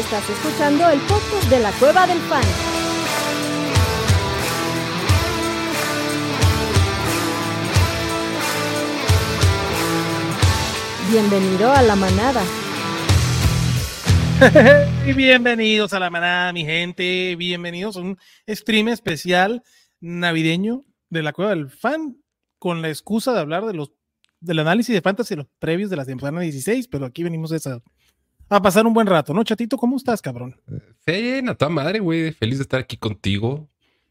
Estás escuchando el podcast de la Cueva del Fan. Bienvenido a la manada. y bienvenidos a la manada, mi gente. Bienvenidos a un stream especial navideño de la Cueva del Fan con la excusa de hablar de los del análisis de fantasy los previos de la temporada 16, pero aquí venimos a, a pasar un buen rato, ¿no, chatito? ¿Cómo estás, cabrón? Sí, a toda madre, güey. Feliz de estar aquí contigo,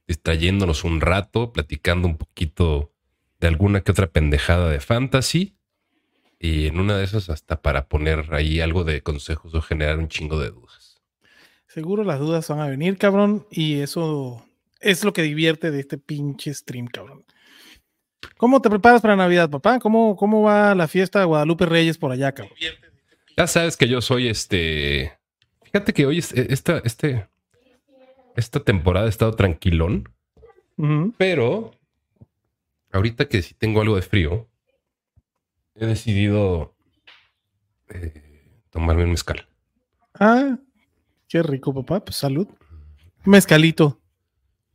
distrayéndonos un rato, platicando un poquito de alguna que otra pendejada de fantasy. Y en una de esas hasta para poner ahí algo de consejos o generar un chingo de dudas. Seguro las dudas van a venir, cabrón, y eso es lo que divierte de este pinche stream, cabrón. ¿Cómo te preparas para Navidad, papá? ¿Cómo, cómo va la fiesta de Guadalupe Reyes por allá, cabrón? Ya sabes que yo soy este. Fíjate que hoy esta, este, esta temporada he estado tranquilón, pero ahorita que sí tengo algo de frío, he decidido eh, tomarme un mezcal. Ah, qué rico, papá. Pues salud. Mezcalito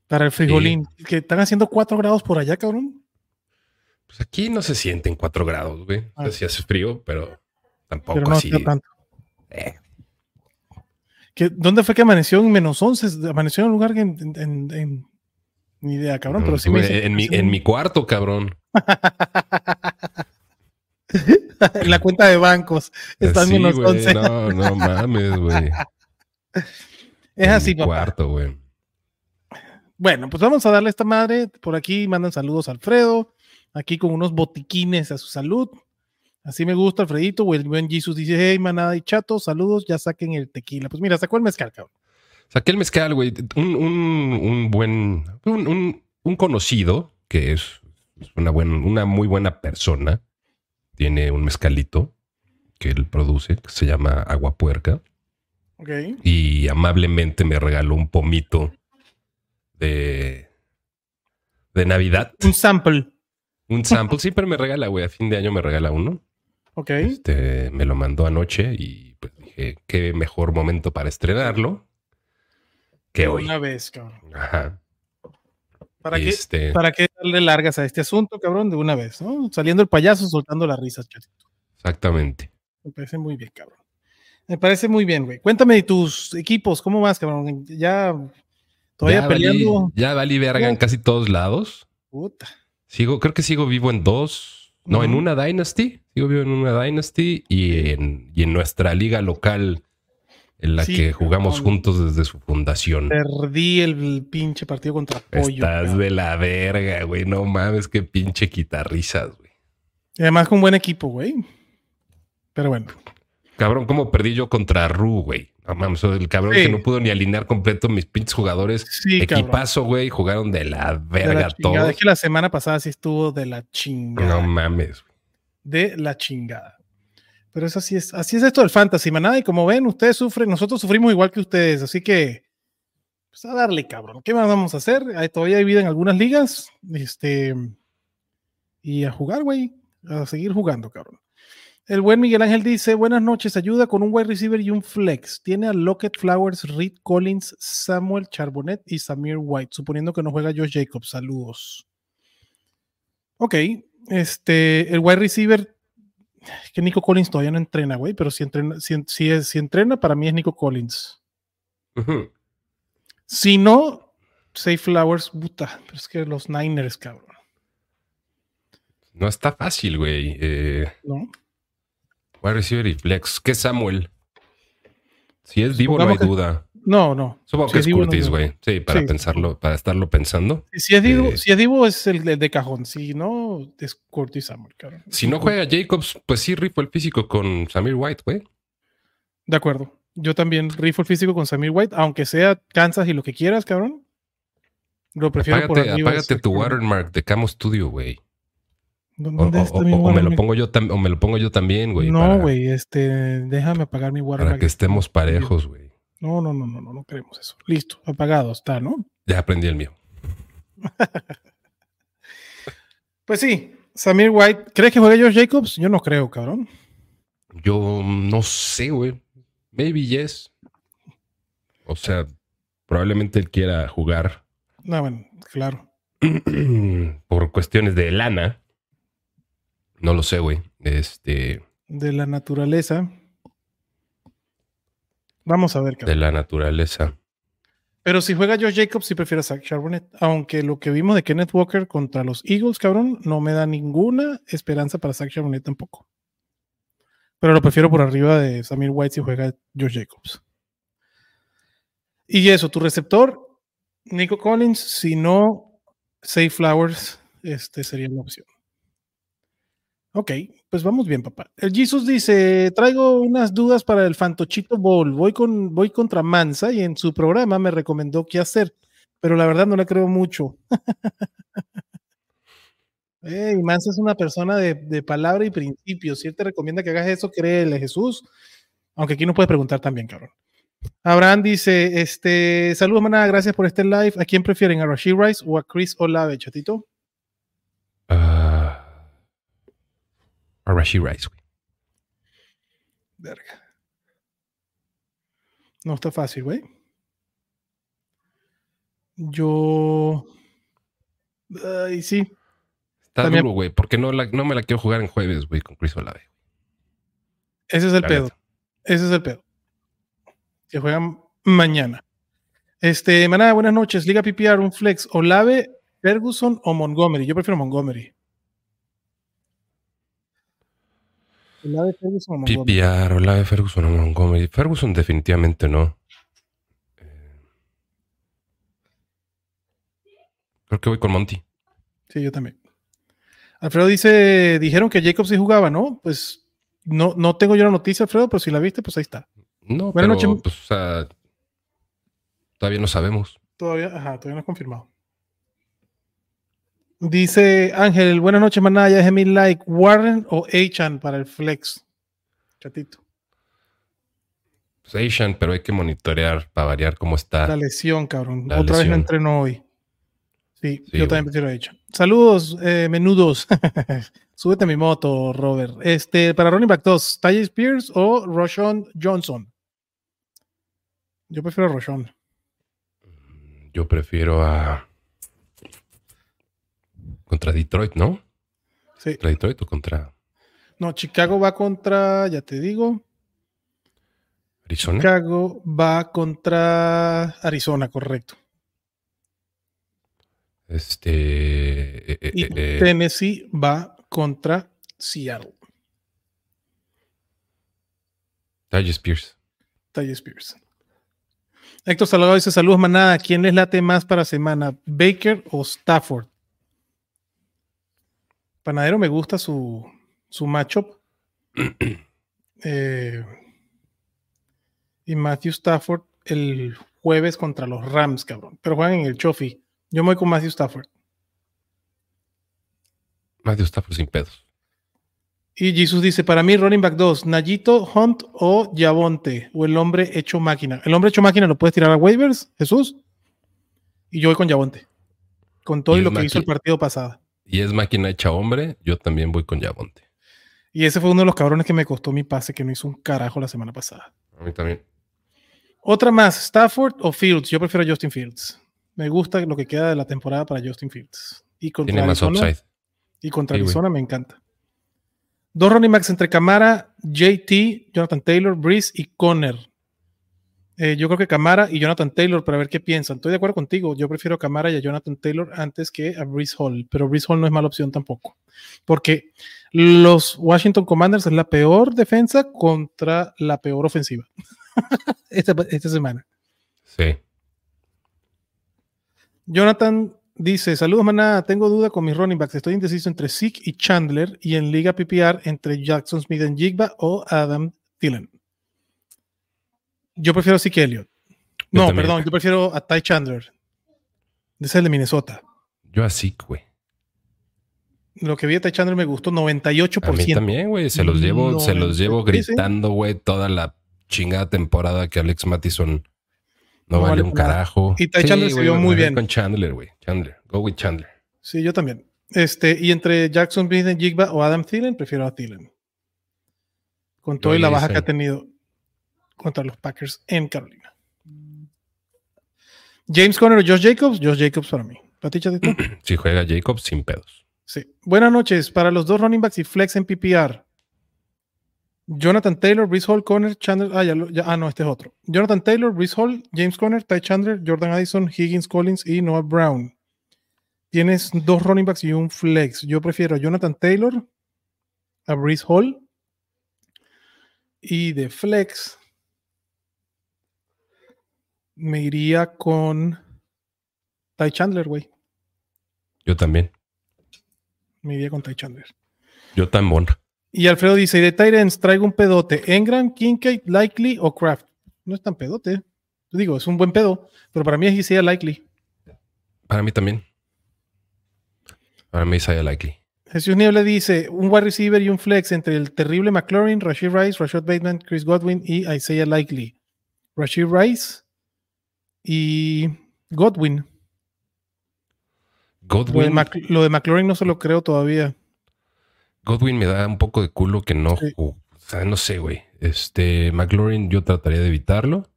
para el frijolín. Que están haciendo cuatro grados por allá, cabrón. Pues aquí no se sienten cuatro grados, güey. O sea, sí hace frío, pero tampoco pero no así. Tanto. Eh. ¿Dónde fue que amaneció en menos 11? Amaneció en un lugar que en, en, en ni idea, cabrón, pero sí me dice, en, mi, en mi cuarto, cabrón. en la cuenta de bancos están sí, menos 11. No, no mames, güey. Es así, en mi cuarto, güey. Bueno, pues vamos a darle a esta madre. Por aquí mandan saludos a Alfredo aquí con unos botiquines a su salud. Así me gusta, Alfredito. O el buen Jesus dice: Hey, manada y chato, saludos, ya saquen el tequila. Pues mira, sacó el mezcal, cabrón. Saqué el mezcal, güey. Un, un, un buen, un, un, conocido que es una, buena, una muy buena persona. Tiene un mezcalito que él produce, que se llama Agua Puerca. Okay. Y amablemente me regaló un pomito de, de Navidad. Un sample. Un sample. Siempre me regala, güey. A fin de año me regala uno. Ok. Este, me lo mandó anoche y pues dije, qué mejor momento para estrenarlo que hoy. Una vez, cabrón. Ajá. ¿Para, este... qué, ¿Para qué darle largas a este asunto, cabrón? De una vez, ¿no? Saliendo el payaso, soltando las risas, chatito. Exactamente. Me parece muy bien, cabrón. Me parece muy bien, güey. Cuéntame de tus equipos, ¿cómo vas, cabrón? Ya todavía ya peleando. Valí, ya valí verga en casi todos lados. Puta. Sigo, creo que sigo vivo en dos. No, uh -huh. en una Dynasty. Sigo vivo en una Dynasty y en, y en nuestra liga local en la sí, que jugamos juntos desde su fundación. Perdí el pinche partido contra Pollo. Estás de la verga, güey. No mames, qué pinche quitarrisas, güey. Y además con buen equipo, güey. Pero bueno. Cabrón, ¿cómo perdí yo contra Ru, güey? No mames, el cabrón sí. que no pudo ni alinear completo mis pinches jugadores. Sí, Equipazo, güey. Jugaron de la verga de todos. Es que la semana pasada sí estuvo de la chingada. No mames. De la chingada. Pero eso así es, así es esto del fantasy, manada. Y como ven, ustedes sufren, nosotros sufrimos igual que ustedes. Así que, pues a darle, cabrón. ¿Qué más vamos a hacer? Todavía hay vida en algunas ligas. Este. Y a jugar, güey. A seguir jugando, cabrón. El buen Miguel Ángel dice: Buenas noches, ayuda con un wide receiver y un flex. Tiene a Lockett Flowers, Reed Collins, Samuel Charbonnet y Samir White, suponiendo que no juega Josh Jacobs. Saludos. Ok, este, el wide receiver, es que Nico Collins todavía no entrena, güey, pero si entrena, si, si, es, si entrena, para mí es Nico Collins. Uh -huh. Si no, Safe Flowers, puta, pero es que los Niners, cabrón. No está fácil, güey. Eh... No. Wide receiver y flex. ¿Qué es Samuel? Si es Divo, no hay que, duda. No, no. Supongo si que es Curtis, güey. No, sí, para sí. pensarlo, para estarlo pensando. Si es Divo, eh, si es, Divo es el de, de, cajón. Si no, es Curtis Samuel, cabrón. Si no juega Jacobs, pues sí rifo el físico con Samir White, güey. De acuerdo. Yo también rifo el físico con Samir White, aunque sea Kansas y lo que quieras, cabrón. Lo prefiero apágate, por Apágate tu watermark de Camo Studio, güey. ¿Dónde o, está o, mi o, me lo pongo yo o me lo pongo yo también, güey. No, güey, este, déjame apagar mi watermark. Para que estemos parejos, güey. No, no, no, no, no, no queremos eso. Listo, apagado está, ¿no? Ya aprendí el mío. pues sí, Samir White, ¿crees que juegue George Jacobs? Yo no creo, cabrón. Yo no sé, güey. Maybe yes. O sea, probablemente él quiera jugar. No, bueno, claro. por cuestiones de lana. No lo sé, güey. Este. De la naturaleza. Vamos a ver. Cabrón. De la naturaleza. Pero si juega Josh Jacobs, sí prefiero a Zach Charbonnet. Aunque lo que vimos de Kenneth Walker contra los Eagles, cabrón, no me da ninguna esperanza para Zach Charbonnet tampoco. Pero lo prefiero por arriba de Samir White si juega Josh Jacobs. Y eso, tu receptor, Nico Collins, si no, Safe Flowers, este sería la opción. Ok, pues vamos bien, papá. El Jesus dice: Traigo unas dudas para el Fantochito Bowl. Voy, con, voy contra Mansa y en su programa me recomendó qué hacer, pero la verdad no le creo mucho. hey, Mansa es una persona de, palabra y principios. Si él te recomienda que hagas eso, créele, Jesús. Aunque aquí no puedes preguntar también, cabrón. Abraham dice: este, Saludos, manada, gracias por este live. ¿A quién prefieren, a Rashid Rice o a Chris Olave, chatito? A Rice, güey. Verga. No está fácil, güey. Yo. Ay, sí. Está duro, güey. Porque no, no me la quiero jugar en jueves, güey, con Chris Olave. Ese es el pedo. Ese es el pedo. Que juegan mañana. Este, manada, buenas noches. Liga PPR, un flex. Olave, Ferguson o Montgomery. Yo prefiero Montgomery. Olave Ferguson o Montgomery. Olave Ferguson o Montgomery. Ferguson definitivamente no. Eh, creo que voy con Monty. Sí, yo también. Alfredo dice, dijeron que Jacobs sí jugaba, ¿no? Pues no, no tengo yo la noticia, Alfredo, pero si la viste, pues ahí está. No, Buenas pero pues, o sea, todavía no sabemos. Todavía, ajá, todavía no es confirmado. Dice Ángel, buenas noches, manada. Ya mi like. Warren o Achan para el flex. Chatito. Pues Achan, pero hay que monitorear para variar cómo está. La lesión, cabrón. Otra vez me entreno hoy. Sí, yo también prefiero Achan. Saludos, eh, menudos. Súbete a mi moto, Robert. Este, para running back 2, Ty Spears o Roshon Johnson. Yo prefiero a Roshon. Yo prefiero a contra Detroit, ¿no? Sí. ¿Contra Detroit o contra.? No, Chicago va contra, ya te digo. Arizona. Chicago va contra Arizona, correcto. Este. Eh, eh, y eh, Tennessee va contra Seattle. Talle Spears. Talle Spears. Héctor Salgado dice: Saludos, manada. ¿Quién les late más para semana? ¿Baker o Stafford? Panadero me gusta su, su matchup. Eh, y Matthew Stafford el jueves contra los Rams, cabrón. Pero juegan en el Chofi. Yo me voy con Matthew Stafford. Matthew Stafford sin pedos. Y Jesus dice, para mí running back 2, Nayito, Hunt o Yavonte, o el hombre hecho máquina. El hombre hecho máquina lo puedes tirar a waivers, Jesús. Y yo voy con Yavonte. Con todo lo que hizo el partido pasado y es máquina hecha hombre, yo también voy con Yabonte. Y ese fue uno de los cabrones que me costó mi pase, que no hizo un carajo la semana pasada. A mí también. Otra más, Stafford o Fields. Yo prefiero Justin Fields. Me gusta lo que queda de la temporada para Justin Fields. Y contra Tiene más upside. Y contra Arizona me encanta. Dos running backs entre Camara, JT, Jonathan Taylor, Breeze y Conner. Eh, yo creo que Camara y Jonathan Taylor para ver qué piensan. Estoy de acuerdo contigo. Yo prefiero a Camara y a Jonathan Taylor antes que a Brees Hall, pero Brees Hall no es mala opción tampoco. Porque los Washington Commanders es la peor defensa contra la peor ofensiva esta, esta semana. Sí. Jonathan dice: Saludos, manada. Tengo duda con mis running backs. Estoy indeciso entre Zeke y Chandler y en Liga PPR entre Jackson Smith en Jigba o Adam Thielen. Yo prefiero a Zeke Elliott. No, perdón, yo prefiero a Ty Chandler. De ese de Minnesota. Yo a Zeke, güey. Lo que vi a Ty Chandler me gustó 98%. A mí también, güey. Se los llevo, se los llevo gritando, güey, toda la chingada temporada que Alex Mattison no, vale, un carajo. Y Ty Chandler se vio muy bien. Con Chandler, güey. Chandler. Go with Chandler. Sí, yo también. Este, y entre Jackson Smith Jigba o Adam Thielen, prefiero a Thielen. Con todo y la baja que ha tenido contra los Packers en Carolina. James Conner o Josh Jacobs, Josh Jacobs para mí. Si juega Jacobs, sin pedos. Sí. Buenas noches. Para los dos running backs y flex en PPR. Jonathan Taylor, Brice Hall, Conner, Chandler. Ah, ya, ah, no, este es otro. Jonathan Taylor, Brice Hall, James Conner, Ty Chandler, Jordan Addison, Higgins Collins y Noah Brown. Tienes dos running backs y un flex. Yo prefiero a Jonathan Taylor, a Brice Hall y de flex me iría con Ty Chandler, güey. Yo también. Me iría con Ty Chandler. Yo también. Y Alfredo dice, de Tyrants traigo un pedote. Engram, Kincaid, Likely o Kraft. No es tan pedote. Yo digo, es un buen pedo, pero para mí es Isaiah Likely. Para mí también. Para mí Isaiah Likely. Jesús Niebla dice, un wide receiver y un flex entre el terrible McLaurin, Rashid Rice, Rashad Bateman, Chris Godwin y Isaiah Likely. Rashid Rice y Godwin. Godwin. Lo de, McLaurin no se lo creo todavía. Godwin me da un poco de culo que no. O sea, no sé, güey. Este, McLaurin yo trataría de evitarlo.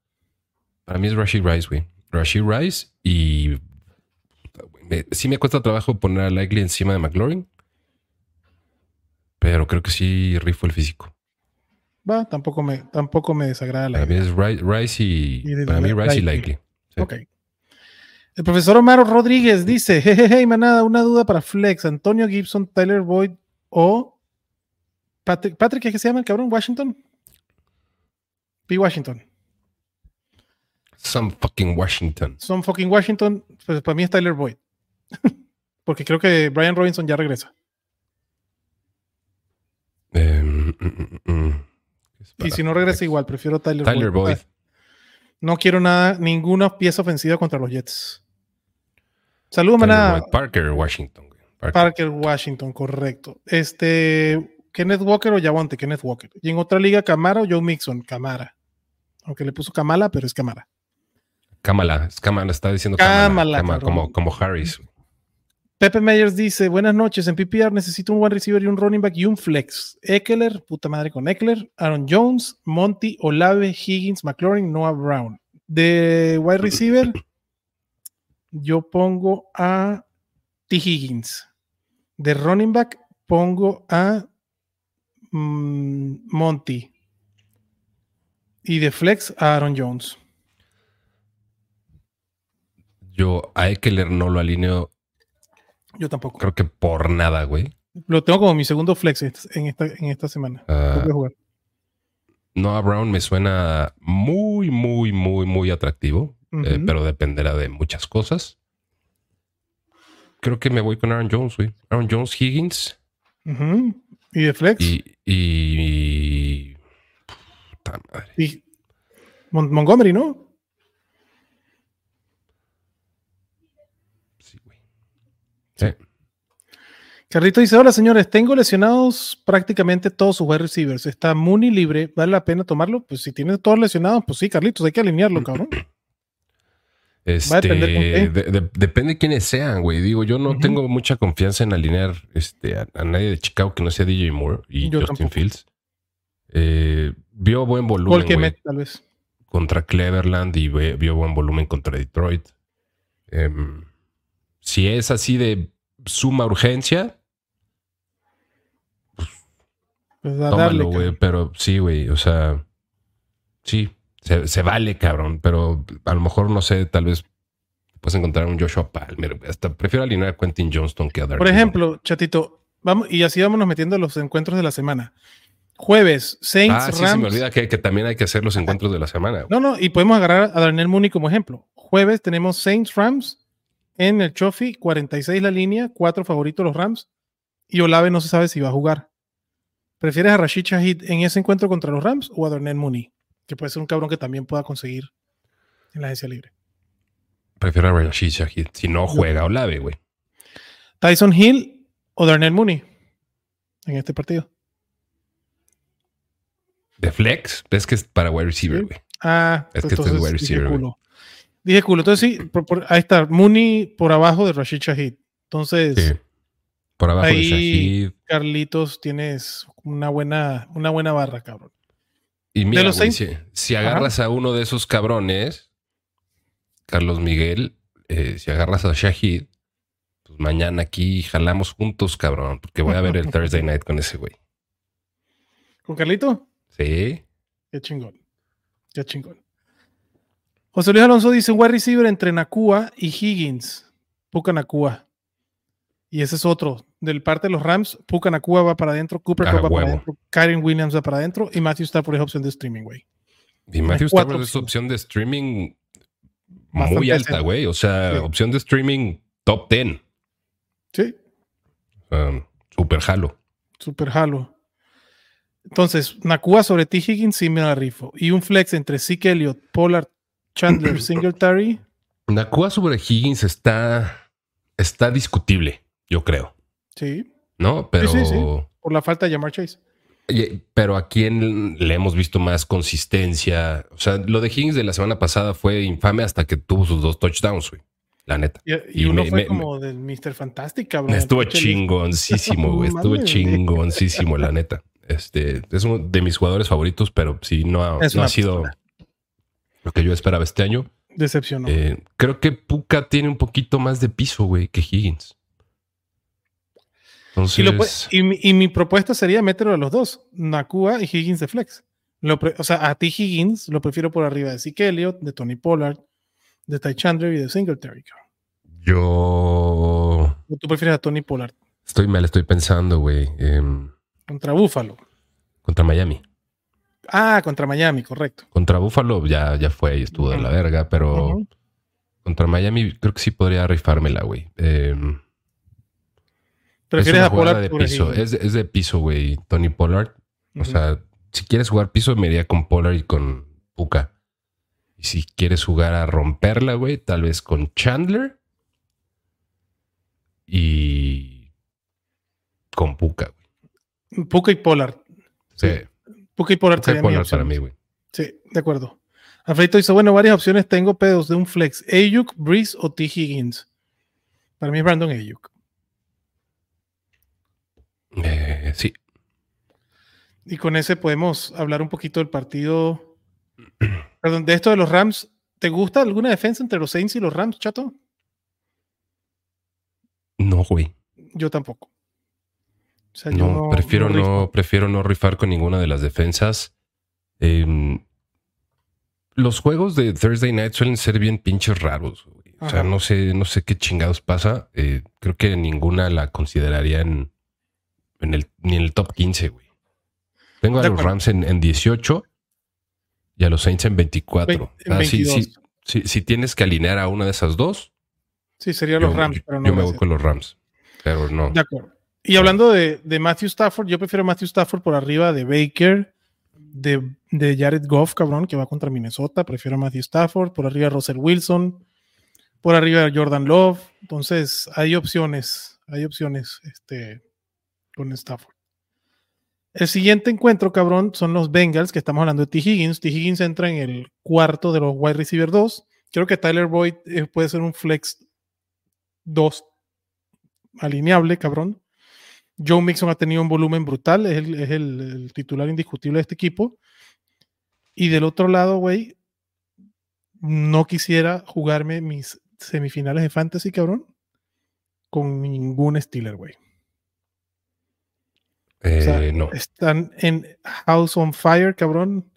Para mí es Rashid Rice, güey. Rashid Rice y. sí me cuesta trabajo poner a Likely encima de McLaurin. Pero creo que sí rifo el físico. Va, tampoco me, tampoco me desagrada la Para mí es Rice y, para mí Rice y Likely. Ok. El profesor Omar Rodríguez dice: Jejeje, manada, una duda para Flex. Antonio Gibson, Tyler Boyd o Patrick, Patrick ¿qué se llama el cabrón? ¿Washington? P. Washington. Some fucking Washington. Some fucking Washington. Pues para mí es Tyler Boyd. Porque creo que Brian Robinson ya regresa. Em, mm, mm, mm, y si no regresa igual, prefiero Tyler, Tyler Boyd. No quiero nada, ninguna pieza ofensiva contra los Jets. Saludos, manada. Parker, Washington. Parker. Washington, correcto. Este, Kenneth Walker o Yavonte, Kenneth Walker. Y en otra liga, Camara o Joe Mixon, Camara. Aunque le puso Kamala, pero es Camara. Kamala, es Kamala, está diciendo Kamala, como, como Harris. Pepe Meyers dice: Buenas noches. En PPR necesito un buen receiver y un running back y un flex. Eckler, puta madre con Eckler. Aaron Jones, Monty, Olave, Higgins, McLaurin, Noah Brown. De wide receiver, yo pongo a T. Higgins. De running back, pongo a mm, Monty. Y de flex, a Aaron Jones. Yo a Eckler no lo alineo yo tampoco. Creo que por nada, güey. Lo tengo como mi segundo flex en esta, en esta semana. Uh, Noah Brown me suena muy, muy, muy, muy atractivo, eh, pero dependerá de muchas cosas. Creo que me voy con Aaron Jones, güey. Aaron Jones, Higgins. ¿Y de flex? Y. y... madre. y Montgomery, ¿no? Carrito dice: Hola señores, tengo lesionados prácticamente todos sus wide receivers. Está Mooney libre, ¿vale la pena tomarlo? Pues si tiene todos lesionados, pues sí, Carlitos, hay que alinearlo, cabrón. Este, depende de quiénes sean, güey. Digo, yo no tengo mucha confianza en alinear este, a, nadie de Chicago que no sea DJ Moore y Justin Fields. Eh, vio buen volumen. tal vez. Contra Cleveland y vio buen volumen contra Detroit. Em, si es así de suma urgencia, pues tómalo, güey. Pero sí, güey. O sea, sí, se, vale, cabrón. Pero a lo mejor, no sé, tal vez puedes encontrar un Joshua Palmer. Hasta prefiero alinear a Quentin Johnston que a Por ejemplo, chatito, vamos, y así vámonos metiendo los encuentros de la semana. Jueves, Saints, ah, sí, Se me olvida que, también hay que hacer los encuentros de la semana. No, no, y podemos agarrar a Daniel Mooney como ejemplo. Jueves tenemos Saints, Rams, en el Chofi, 46 la línea, cuatro favoritos los Rams. Y Olave no se sabe si va a jugar. ¿Prefieres a Rashid Shahid en ese encuentro contra los Rams o a Darnell Mooney? Que puede ser un cabrón que también pueda conseguir en la agencia libre. Prefiero a Rashid Shahid. Si no juega Olave, güey. Tyson Hill o Darnell Mooney en este partido. De flex, es que es para wide receiver, güey. Ah, es que este es wide receiver. Dije culo. Entonces sí, ahí está. Mooney por abajo de Rashid Shahid. Entonces. Sí. Por abajo de Shahid. Carlitos, tienes una buena, una buena barra, cabrón. Y mira, si, agarras a uno de esos cabrones, Carlos Miguel, eh, si agarras a Shahid, pues mañana aquí jalamos juntos, cabrón, porque voy a ver el Thursday night con ese güey. ¿Con Carlito? Sí. Qué chingón. Qué chingón. José Luis Alonso dice: un wide receiver entre Nakua y Higgins. Puka Nakua. Y ese es otro. Del parte de los Rams, Puka Nakua va para adentro, Cooper Ah, va para adentro, Karen Williams va para adentro y Matthew Stafford es opción de streaming, güey. Y Matthew Stafford es opción de streaming Bastante muy alta, güey. O sea, Sí. opción de streaming top 10. Sí, Um, super jalo. super halo. Entonces, Nakua sobre T. Higgins, sí me la rifo. Y un flex entre Zeke Elliott, Pollard, Chandler, Singletary. Nakua sobre Higgins está, está discutible, yo creo. Sí, ¿No? Pero, sí, sí. por la falta de llamar Chase. pero a quién le hemos visto más consistencia. O sea, lo de Higgins de la semana pasada fue infame hasta que tuvo sus dos touchdowns, güey. La neta. Y, y Y uno me- fue me- como del Mr. Fantastic, cabrón. Estuvo chingoncísimo, güey. Estuvo chingoncísimo, la neta. Este es uno de mis jugadores favoritos, pero sí no ha, no sido. Lo que yo esperaba este año. Decepcionó. Eh, creo que Puka tiene un poquito más de piso, güey, que Higgins. Entonces, y, lo puede- y mi, y mi propuesta sería meterlo a los dos, Nakua y Higgins de flex. Lo pre- o sea, a ti Higgins lo prefiero por arriba de Zeke Elliott, de Tony Pollard, de Ty Chandler y de Singletary. yo O tú prefieres a Tony Pollard estoy mal, estoy pensando, güey, em, contra Buffalo. contra Miami. Ah, contra Miami, correcto. Contra Buffalo ya, ya fue y estuvo de la verga, pero contra Miami creo que sí podría rifármela, güey. Prefieres es a una Pollard de piso. Es, es de piso, güey. Tony Pollard. O sea, si quieres jugar piso, me iría con Pollard y con Puka. Y si quieres jugar a romperla, güey, tal vez con Chandler y con Puka, güey. Puka y Pollard. Sí, serían mis Pollard para mí, güey. Sí, de acuerdo. Alfredito dice, bueno, varias opciones tengo, pedos de un flex. Ayuk, Breeze o T. Higgins. Para mí es Brandon Ayuk. Eh, sí. Y con ese podemos hablar un poquito del partido. Perdón, de esto de los Rams. ¿Te gusta alguna defensa entre los Saints y los Rams, chato? No, güey. Yo tampoco. O sea, yo No, prefiero no, prefiero no rifar con ninguna de las defensas. Em, los juegos de Thursday Night suelen ser bien pinches raros. güey. O sea, no sé, no sé qué chingados pasa. Eh, creo que ninguna la consideraría en, en el, ni en el top 15, güey. Tengo a De los acuerdo. Rams en, en 18 y a los Saints en 24. Ve- en Ah, sí, 22. sí, sí, si tienes que alinear a una de esas dos, Sí, serían yo, los Rams, yo- pero yo no. me voy con los Rams. Pero no. De acuerdo. Y hablando de, Matthew Stafford, yo prefiero Matthew Stafford por arriba de Baker, de, Jared Goff, cabrón, que va contra Minnesota. Prefiero a Matthew Stafford, por arriba Russell Wilson, por arriba Jordan Love. Entonces, hay opciones, hay opciones este, con Stafford. El siguiente encuentro, cabrón, son los Bengals, que estamos hablando de T. Higgins. T. Higgins entra en el cuarto de los wide receiver 2. Creo que Tyler Boyd eh, puede ser un flex 2 alineable, cabrón. Joe Mixon ha tenido un volumen brutal, es el, es el- el titular indiscutible de este equipo. Y del otro lado, güey, no quisiera jugarme mis semifinales de fantasy, cabrón, con ningún Steeler, güey. Eh, O sea, no. Están en House on Fire, cabrón.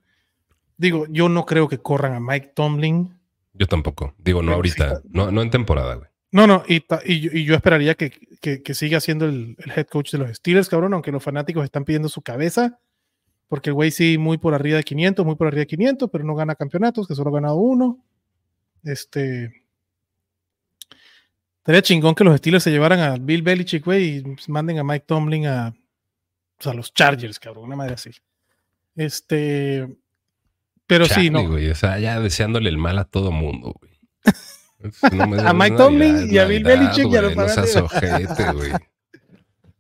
Digo, yo no creo que corran a Mike Tomlin. Yo tampoco. Digo, no ahorita. No, no en temporada, güey. No, no, y, ta- y yo- y yo esperaría que, que- que siga siendo el, el head coach de los Steelers, cabrón, aunque los fanáticos están pidiendo su cabeza, porque el güey sí, muy por arriba de 500, muy por arriba de 500, pero no gana campeonatos, que solo ha ganado uno. Este. Estaría chingón que los Steelers se llevaran a Bill Belichick, güey, y manden a Mike Tomlin a, sea, a los Chargers, cabrón, una madre así. Este. Pero sí, no. güey. O sea, ya deseándole el mal a todo mundo, güey. No me- A Mike Tomlin y a Bill Belichick y a los No seas ojete, güey.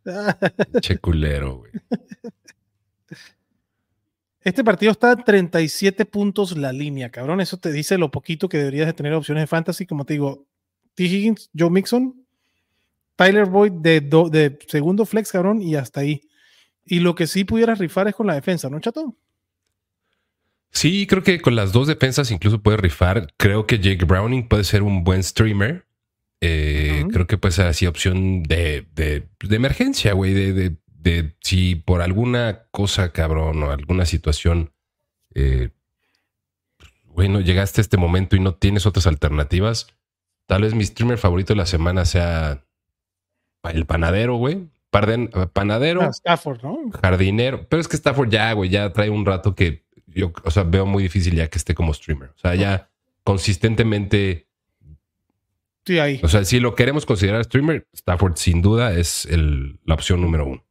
Che culero, güey. Este partido está a 37 puntos la línea, cabrón. Eso te dice lo poquito que deberías de tener opciones de fantasy. Como te digo, T. Higgins, Joe Mixon, Tyler Boyd de, do- de segundo flex, cabrón, y hasta ahí. Y lo que sí pudieras rifar es con la defensa, ¿no, chato? Sí, creo que con las dos defensas incluso puede rifar. Creo que Jake Browning puede ser un buen streamer. Eh, creo que puede ser así opción de, de, emergencia, güey. De, de, si por alguna cosa, cabrón, o alguna situación, eh, bueno, llegaste a este momento y no tienes otras alternativas. Tal vez mi streamer favorito de la semana sea el panadero, güey. panadero. Ah, Stafford, ¿no? Jardinero. Pero es que Stafford ya, güey, ya trae un rato que yo, o sea, veo muy difícil ya que esté como streamer. O sea, ya consistentemente. Sí, ahí. O sea, si lo queremos considerar streamer, Stafford sin duda es la opción número uno.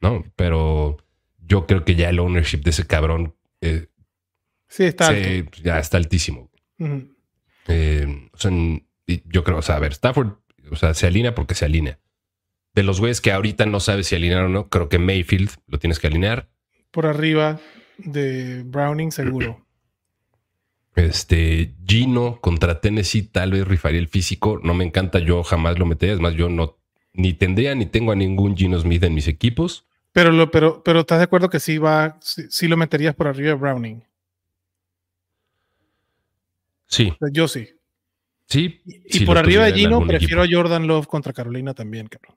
¿No? Pero yo creo que ya el ownership de ese cabrón. Eh, sí, está Ya está altísimo. Eh, o sea, yo creo, o sea, a ver, Stafford, o sea, se alinea porque se alinea. De los güeyes que ahorita no sabes si alinear o no, creo que Mayfield lo tienes que alinear. Por arriba de Browning, seguro. Este, Gino contra Tennessee, tal vez rifaría el físico. No me encanta, yo jamás lo metería. Es más, yo no ni tendría ni tengo a ningún Gino Smith en mis equipos. Pero, lo, pero, pero estás de acuerdo que sí va, sí, lo meterías por arriba de Browning. Sí. Yo sí. Sí. Y, por arriba de Gino, prefiero a Jordan Love contra Carolina también, cabrón.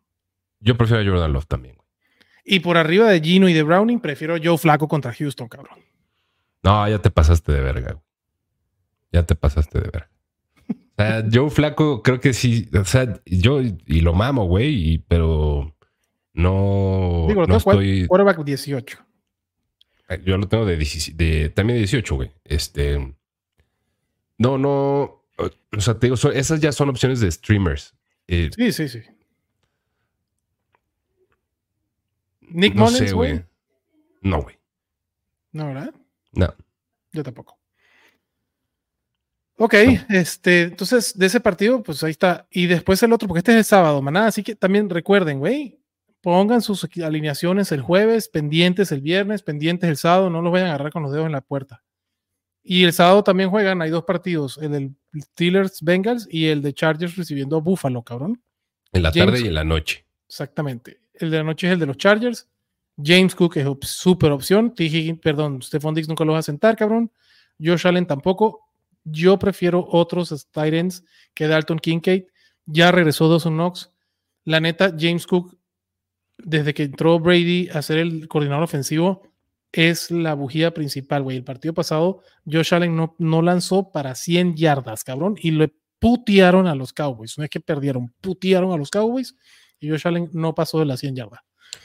Yo prefiero a Jordan Love también. Y por arriba de Gino y de Browning, prefiero Joe Flaco contra Houston, cabrón. No, ya te pasaste de verga. Ya te pasaste de verga. O sea, Joe Flaco, creo que sí. O sea, yo y lo mamo, güey, pero no. Digo, no estoy. Quarterback 18. Eh, yo lo tengo de, de también de 18, güey. Este. No, no. O sea, te digo, esas ya son opciones de streamers. Eh, sí, sí, sí. Nick no Mullins, güey. No, güey. No, ¿verdad? No. Yo tampoco. Ok, este, entonces de ese partido, pues ahí está. Y después el otro, porque este es el sábado, manada. Así que también recuerden, güey, pongan sus alineaciones el jueves, pendientes el viernes, pendientes el sábado, no los vayan a agarrar con los dedos en la puerta. Y el sábado también juegan, hay dos partidos, el del Steelers Bengals y el de Chargers recibiendo a Buffalo, cabrón. En la tarde y en la noche. Exactamente. El de la noche es el de los Chargers. James Cook es súper opción. T. Higgins, perdón, Stephon Dix nunca lo va a sentar, cabrón. Josh Allen tampoco. Yo prefiero otros Titans que Dalton Kincaid. Ya regresó Dawson Knox. La neta, James Cook, desde que entró Brady a ser el coordinador ofensivo, es la bujía principal, güey. El partido pasado, Josh Allen no, no lanzó para 100 yardas, cabrón, y le putearon a los Cowboys. No es que perdieron, putearon a los Cowboys y Josh Allen no pasó de las 100 yardas.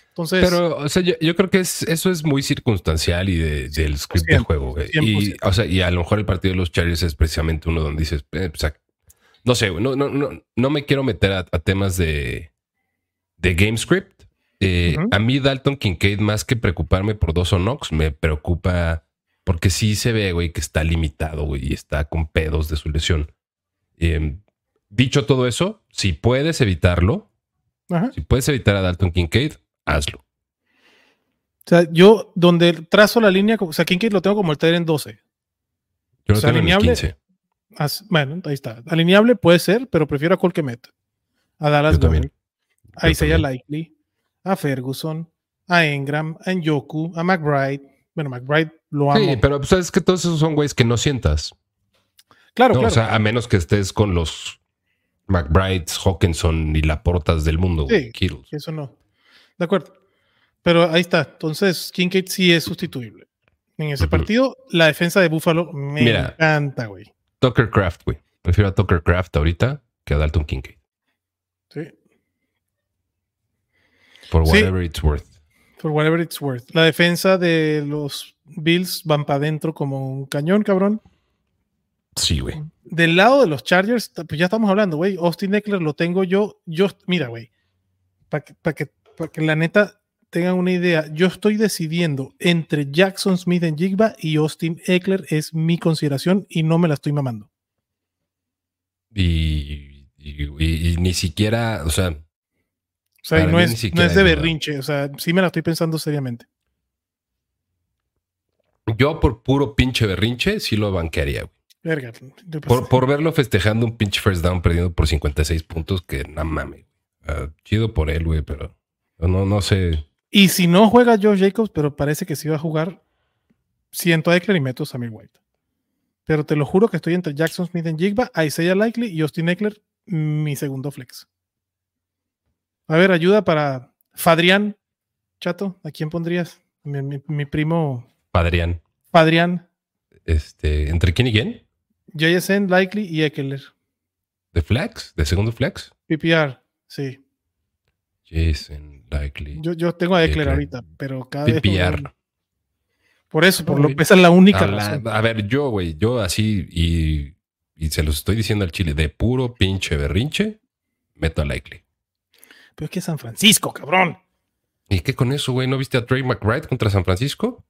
Entonces, pero, o sea, yo, creo que eso es muy circunstancial y del script de juego. Y, o sea, y a lo mejor el partido de los Chargers es precisamente uno donde dices, eh, no sé, no, no, no, no me quiero meter a, temas de, de game script. Eh, a mí Dalton Kincaid, más que preocuparme por dos o Knox, me preocupa porque sí se ve, güey, que está limitado, güey, y está con pedos de su lesión. Em, dicho todo eso, si puedes evitarlo, si puedes evitar a Dalton Kincaid, hazlo. O sea, yo donde trazo la línea, o sea, Kincaid lo tengo como el Tyler en 12. Yo lo tengo alineable, en 15. bueno, ahí está. Alineable puede ser, pero prefiero a Colquemet. A Dallas también. A Isaiah Likely, a Ferguson, a Engram, a Njoku, a McBride. Bueno, McBride lo amo. Sí, pero sabes pues, que todos esos son güeyes que no sientas. Claro, claro. O sea, a menos que estés con los McBride, Hawkinson y Laportas del mundo. Sí, eso no. De acuerdo. Pero ahí está. Entonces, Kincaid sí es sustituible. En ese partido, la defensa de Buffalo me encanta, güey. Tucker Craft, güey. Prefiero a Tucker Craft ahorita que a Dalton Kincaid. Sí. For whatever it's worth. For whatever it's worth. La defensa de los Bills van para adentro como un cañón, cabrón. Sí, güey. Del lado de los Chargers, pues ya estamos hablando, güey. Austin Eckler lo tengo yo. Yo, mira, güey. Para que, que, que la neta tengan una idea, yo estoy decidiendo entre Jackson Smith en Jigba y Austin Eckler. Es mi consideración y no me la estoy mamando. Y, ni siquiera, o sea. O sea, no es, no es de berrinche. O sea, sí me la estoy pensando seriamente. Yo por puro pinche berrinche sí lo banquearía, por, verlo festejando un pinche first down perdiendo por 56 puntos, que no mames. Ah, chido por él, güey, pero no, no sé. Y si no juega Joe Jacobs, pero parece que sí va a jugar, siento a Eckler y meto a Samir White. Pero te lo juro que estoy entre Jackson Smith en Jigba, Isaiah Likely y Austin Eckler, mi segundo flex. A ver, ayuda para Fadrián. Chato, ¿a quién pondrías? Mi, primo. Fadrián. Fadrián. Este, ¿Entre quién y quién? JSN, Likely y Eckler. ¿De flex? ¿De segundo flex? PPR, sí. Jason, Likely. Yo, yo tengo a Eckler, ahorita, pero cada PPR. vez. Por eso, por lo que esa es la única a, ver, yo, güey, yo así y, y, se los estoy diciendo al chile, de puro pinche berrinche, meto a Likely. Pero es que San Francisco, cabrón. ¿Y qué con eso, güey? ¿No viste a Trey McBride contra San Francisco?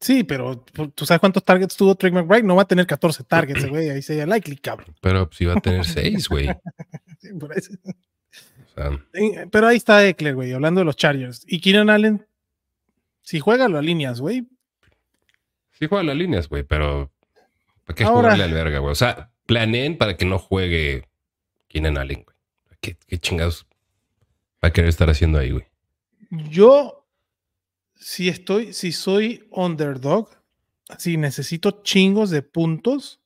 Sí, pero tú sabes cuántos targets tuvo Trey McBride. No va a tener 14 targets, güey. Ahí sería likely, cabrón. Pero sí va a tener 6, güey. sí, por eso. pero ahí está Eckler, güey, hablando de los Chargers. Y Keenan Allen, si juega, lo alineas, güey. Sí juega las líneas, güey, pero ¿para qué jugarle al verga, güey? O sea, planeen para que no juegue Keenan Allen, güey. ¿Qué, qué chingados va a querer estar haciendo ahí, güey? Yo, si estoy, si soy underdog, si necesito chingos de puntos,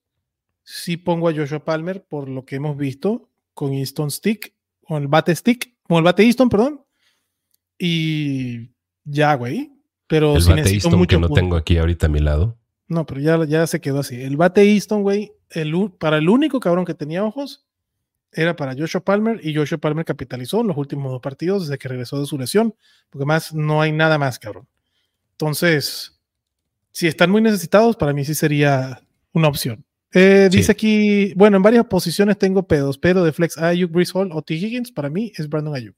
sí pongo a Joshua Palmer por lo que hemos visto con Easton Stick, con el bate stick, con el bate Easton, perdón. Y ya, güey. Pero el bate Easton que no tengo aquí ahorita a mi lado. No, pero ya, ya se quedó así. El bate Easton, güey, el, para el único cabrón que tenía ojos, era para Joshua Palmer y Joshua Palmer capitalizó en los últimos dos partidos desde que regresó de su lesión, porque más no hay nada más, cabrón. Entonces, si están muy necesitados, para mí sí sería una opción. Eh, dice aquí, bueno, en varias posiciones tengo pedos, pero de flex Ayuk, Brees Hall o T. Higgins, para mí es Brandon Ayuk.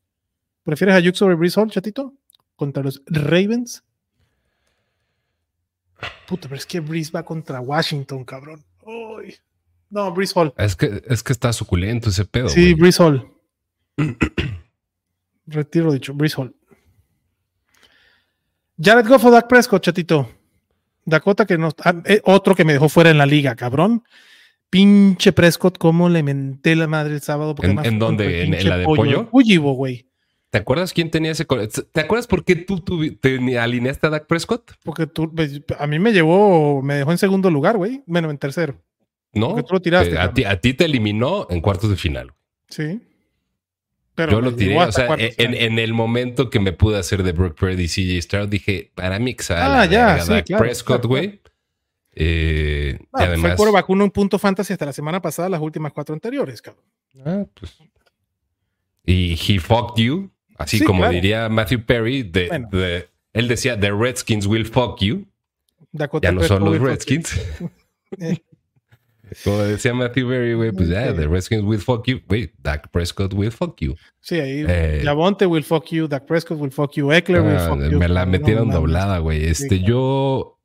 ¿Prefieres Ayuk sobre Brees Hall, chatito? Contra los Ravens. Puta, pero es que Breeze va contra Washington, cabrón. No, Breeze Hall. Es que, es que está suculento ese pedo. Sí, Breeze Hall. Retiro dicho, Breeze Hall. Jared Goff o Dak Prescott, chatito. Dakota que no. Ah, eh, otro que me dejó fuera en la liga, cabrón. Pinche Prescott, cómo le menté la madre el sábado. ¿En, ¿en dónde? ¿En, la de pollo? Pollo, güey. ¿Te acuerdas quién tenía ese? ¿Te acuerdas por qué tú, te alineaste a Dak Prescott? Porque tú, pues, a mí me llevó, me dejó en segundo lugar, güey. Bueno, en tercero. No. Porque tú lo tiraste. A ti, a ti, te eliminó en cuartos de final. Sí. Pero Yo lo tiré, o sea, en, el momento que me pude hacer de Brooke Purdy y CJ Stroud, dije, para mí que ah, ya, sí, Dak Prescott, güey. Eh, y además, fue por vacuno un punto fantasy hasta la semana pasada, las últimas cuatro anteriores, cabrón. Ah, pues. Y he fucked you. Así como diría Matthew Perry, de, él decía, The Redskins will fuck you. ya no son los Redskins. como decía Matthew Perry, güey, pues ya, The Redskins will fuck you. Wait, Dak Prescott will fuck you. Sí, ahí. Eh, will fuck you, Dak Prescott will fuck you, Eckler will ah, fuck you. Me la metieron doblada, güey. Este, yo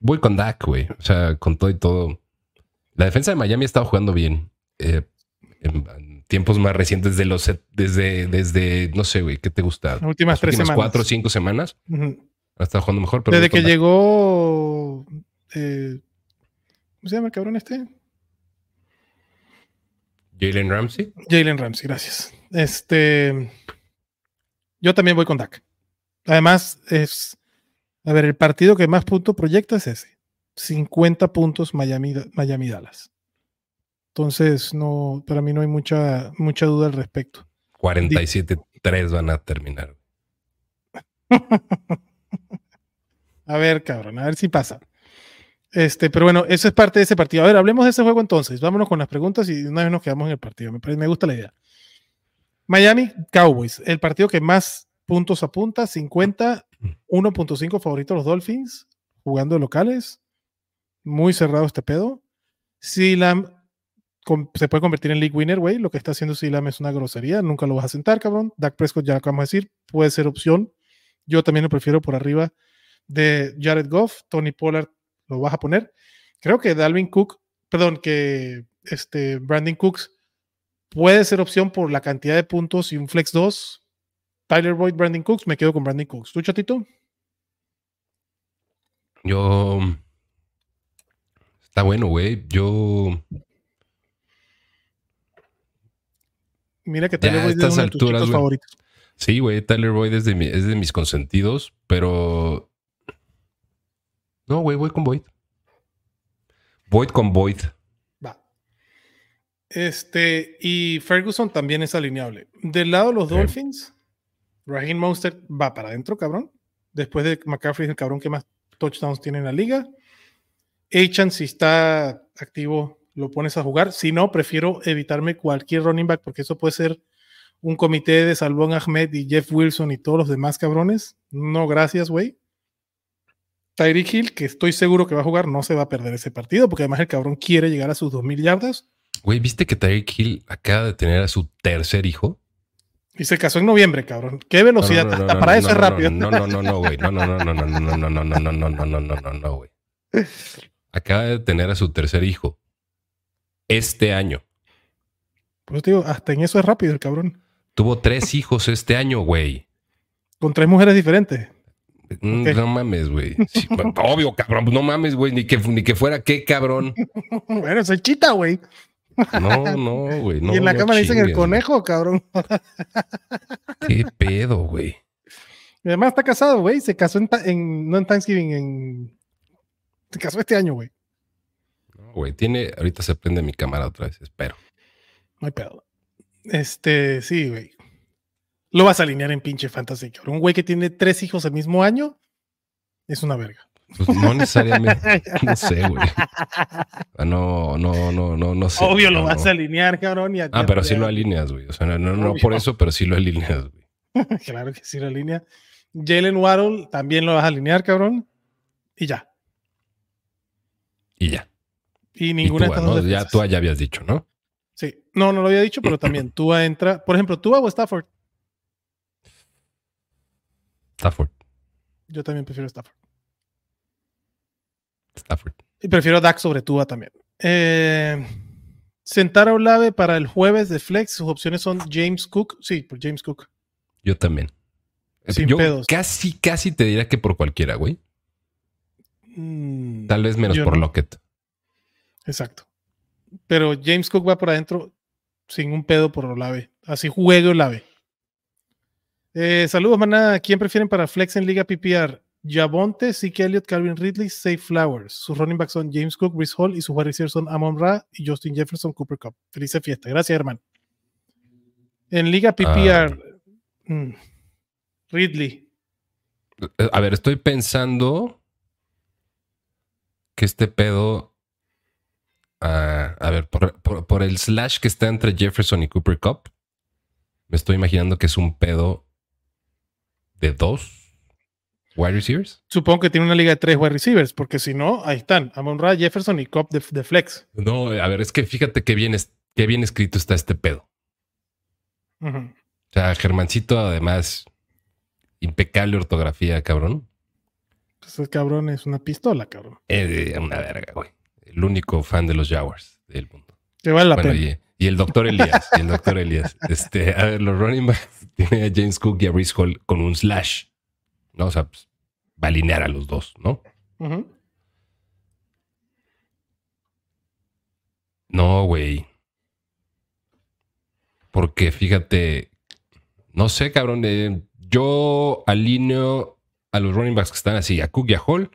voy con Dak, güey. O sea, con todo y todo. La defensa de Miami ha estado jugando bien. Eh, tiempos más recientes de los desde, desde no sé, güey, ¿qué te gusta? Las últimas tres semanas. cuatro o cinco semanas. Ha estado jugando mejor. Pero desde que llegó. Eh, ¿Cómo se llama el cabrón este? Jalen Ramsey. Jalen Ramsey, gracias. Este. Yo también voy con Dak. Además, es. A ver, el partido que más puntos proyecta es ese. 50 puntos Miami, Miami Dallas. Entonces, no, para mí no hay mucha, mucha duda al respecto. 47-3 van a terminar. a ver, cabrón, a ver si pasa. Este, pero bueno, eso es parte de ese partido. A ver, hablemos de ese juego entonces. Vámonos con las preguntas y una vez nos quedamos en el partido. Me, gusta la idea. Miami Cowboys, el partido que más puntos apunta, 50, 1.5 favorito los Dolphins, jugando locales. Muy cerrado este pedo. Silam se puede convertir en league winner, güey. Lo que está haciendo Silam es una grosería. Nunca lo vas a sentar, cabrón. Dak Prescott, ya lo acabamos de decir, puede ser opción. Yo también lo prefiero por arriba de Jared Goff. Tony Pollard lo vas a poner. Creo que Dalvin Cook, perdón, que este Brandon Cooks puede ser opción por la cantidad de puntos y un flex 2. Tyler Boyd, Brandon Cooks, me quedo con Brandon Cooks. ¿Tú, chatito? Yo. Está bueno, güey. Yo Mira que Tyler Boyd es uno de tus favoritos. Sí, güey, Tyler Boyd es de, es de mis consentidos, pero No, güey, voy con Boyd. Boyd con Boyd. Va. Este, y Ferguson también es alineable. Del lado de los Dolphins, Raheem Monster va para adentro, cabrón. Después de McCaffrey es el cabrón que más touchdowns tiene en la liga. Achan, si está activo, lo pones a jugar. Si no, prefiero evitarme cualquier running back porque eso puede ser un comité de Salvón Ahmed y Jeff Wilson y todos los demás cabrones. No, gracias, güey. Tyreek Hill, que estoy seguro que va a jugar, no se va a perder ese partido porque además el cabrón quiere llegar a sus 2.000 yardas. Güey, ¿viste que Tyreek Hill acaba de tener a su tercer hijo? Y se casó en noviembre, cabrón. Qué velocidad. Hasta para eso es rápido. No, no, no, no, güey. No, no, no, no, no, no, no, no, no, no, no, no, no, no, no, no, güey. Acaba de tener a su tercer hijo. Este año. Pues digo, hasta en eso es rápido el cabrón. Tuvo tres hijos este año, güey. Con tres mujeres diferentes. No mames, güey. obvio, cabrón. No mames, güey. Ni que, ni que fuera qué, cabrón. bueno, soy chita, güey. No, no, güey. No, y en la cámara dicen el conejo, cabrón. Qué pedo, güey. además está casado, güey. Se casó en, no en Thanksgiving, en. Se casó este año, güey. No, güey. Tiene. Ahorita se prende mi cámara otra vez, espero. No hay pedo. Este, sí, güey. Lo vas a alinear en pinche fantasy, cabrón. Un güey que tiene tres hijos el mismo año es una verga. Pues no necesariamente. no sé, güey. Ah, no, no, no, no, no sé. Obvio lo vas a alinear, cabrón. ah, pero sí lo alineas, güey. O sea, no, no, por eso, pero sí lo alineas, güey. claro que sí lo alinea. Jalen Waddle también lo vas a alinear, cabrón. Y ya. Y ya. Y ninguna de estas Ya tú ya habías dicho, ¿no? Sí. No, no lo había dicho, pero también tú entra. Por ejemplo, tú o Stafford. Stafford. Yo también prefiero Stafford. Stafford. Y prefiero Dak sobre Tua también. Eh, sentar a Olave para el jueves de Flex. Sus opciones son James Cook. Sí, por James Cook. Yo también. Sin Yo pedos. casi, casi te diría que por cualquiera, güey. Mm, Tal vez menos por Lockett. Exacto. Pero James Cook va por adentro sin un pedo por Olave. Así juegue Olave. Eh, saludos, manada. ¿Quién prefieren para Flex en Liga PPR? Jabonte, Zeke Elliott, Calvin Ridley, Safe Flowers. Sus running backs son James Cook, Brice Hall y sus wide receivers son Amon Ra y Justin Jefferson, Cooper Cup. Feliz fiesta. Gracias, hermano. En Liga PPR, mm, Ridley. Eh, a ver, estoy pensando que este pedo. ah, a ver, por, por- por el slash que está entre Jefferson y Cooper Cup, me estoy imaginando que es un pedo de dos wide receivers. Supongo que tiene una liga de tres wide receivers, porque si no, ahí están. Amon Ra, Jefferson y Cup de, de Flex. No, a ver, es que fíjate qué bien, es, qué bien escrito está este pedo. O sea, Germancito, además, impecable ortografía, cabrón. Pues el cabrón es una pistola, cabrón. Eh, una verga, güey. El único fan de los Jaguars del mundo. Que vale la Bueno, pena. Y, el doctor Elías, y el doctor Elías. Este, a ver, los running backs tiene a James Cook y a Brice Hall con un slash. ¿No? O sea, pues, va a alinear a los dos, ¿no? No, güey. Porque fíjate, no sé, cabrón. eh, yo alineo a los running backs que están así, a Cook y a Hall.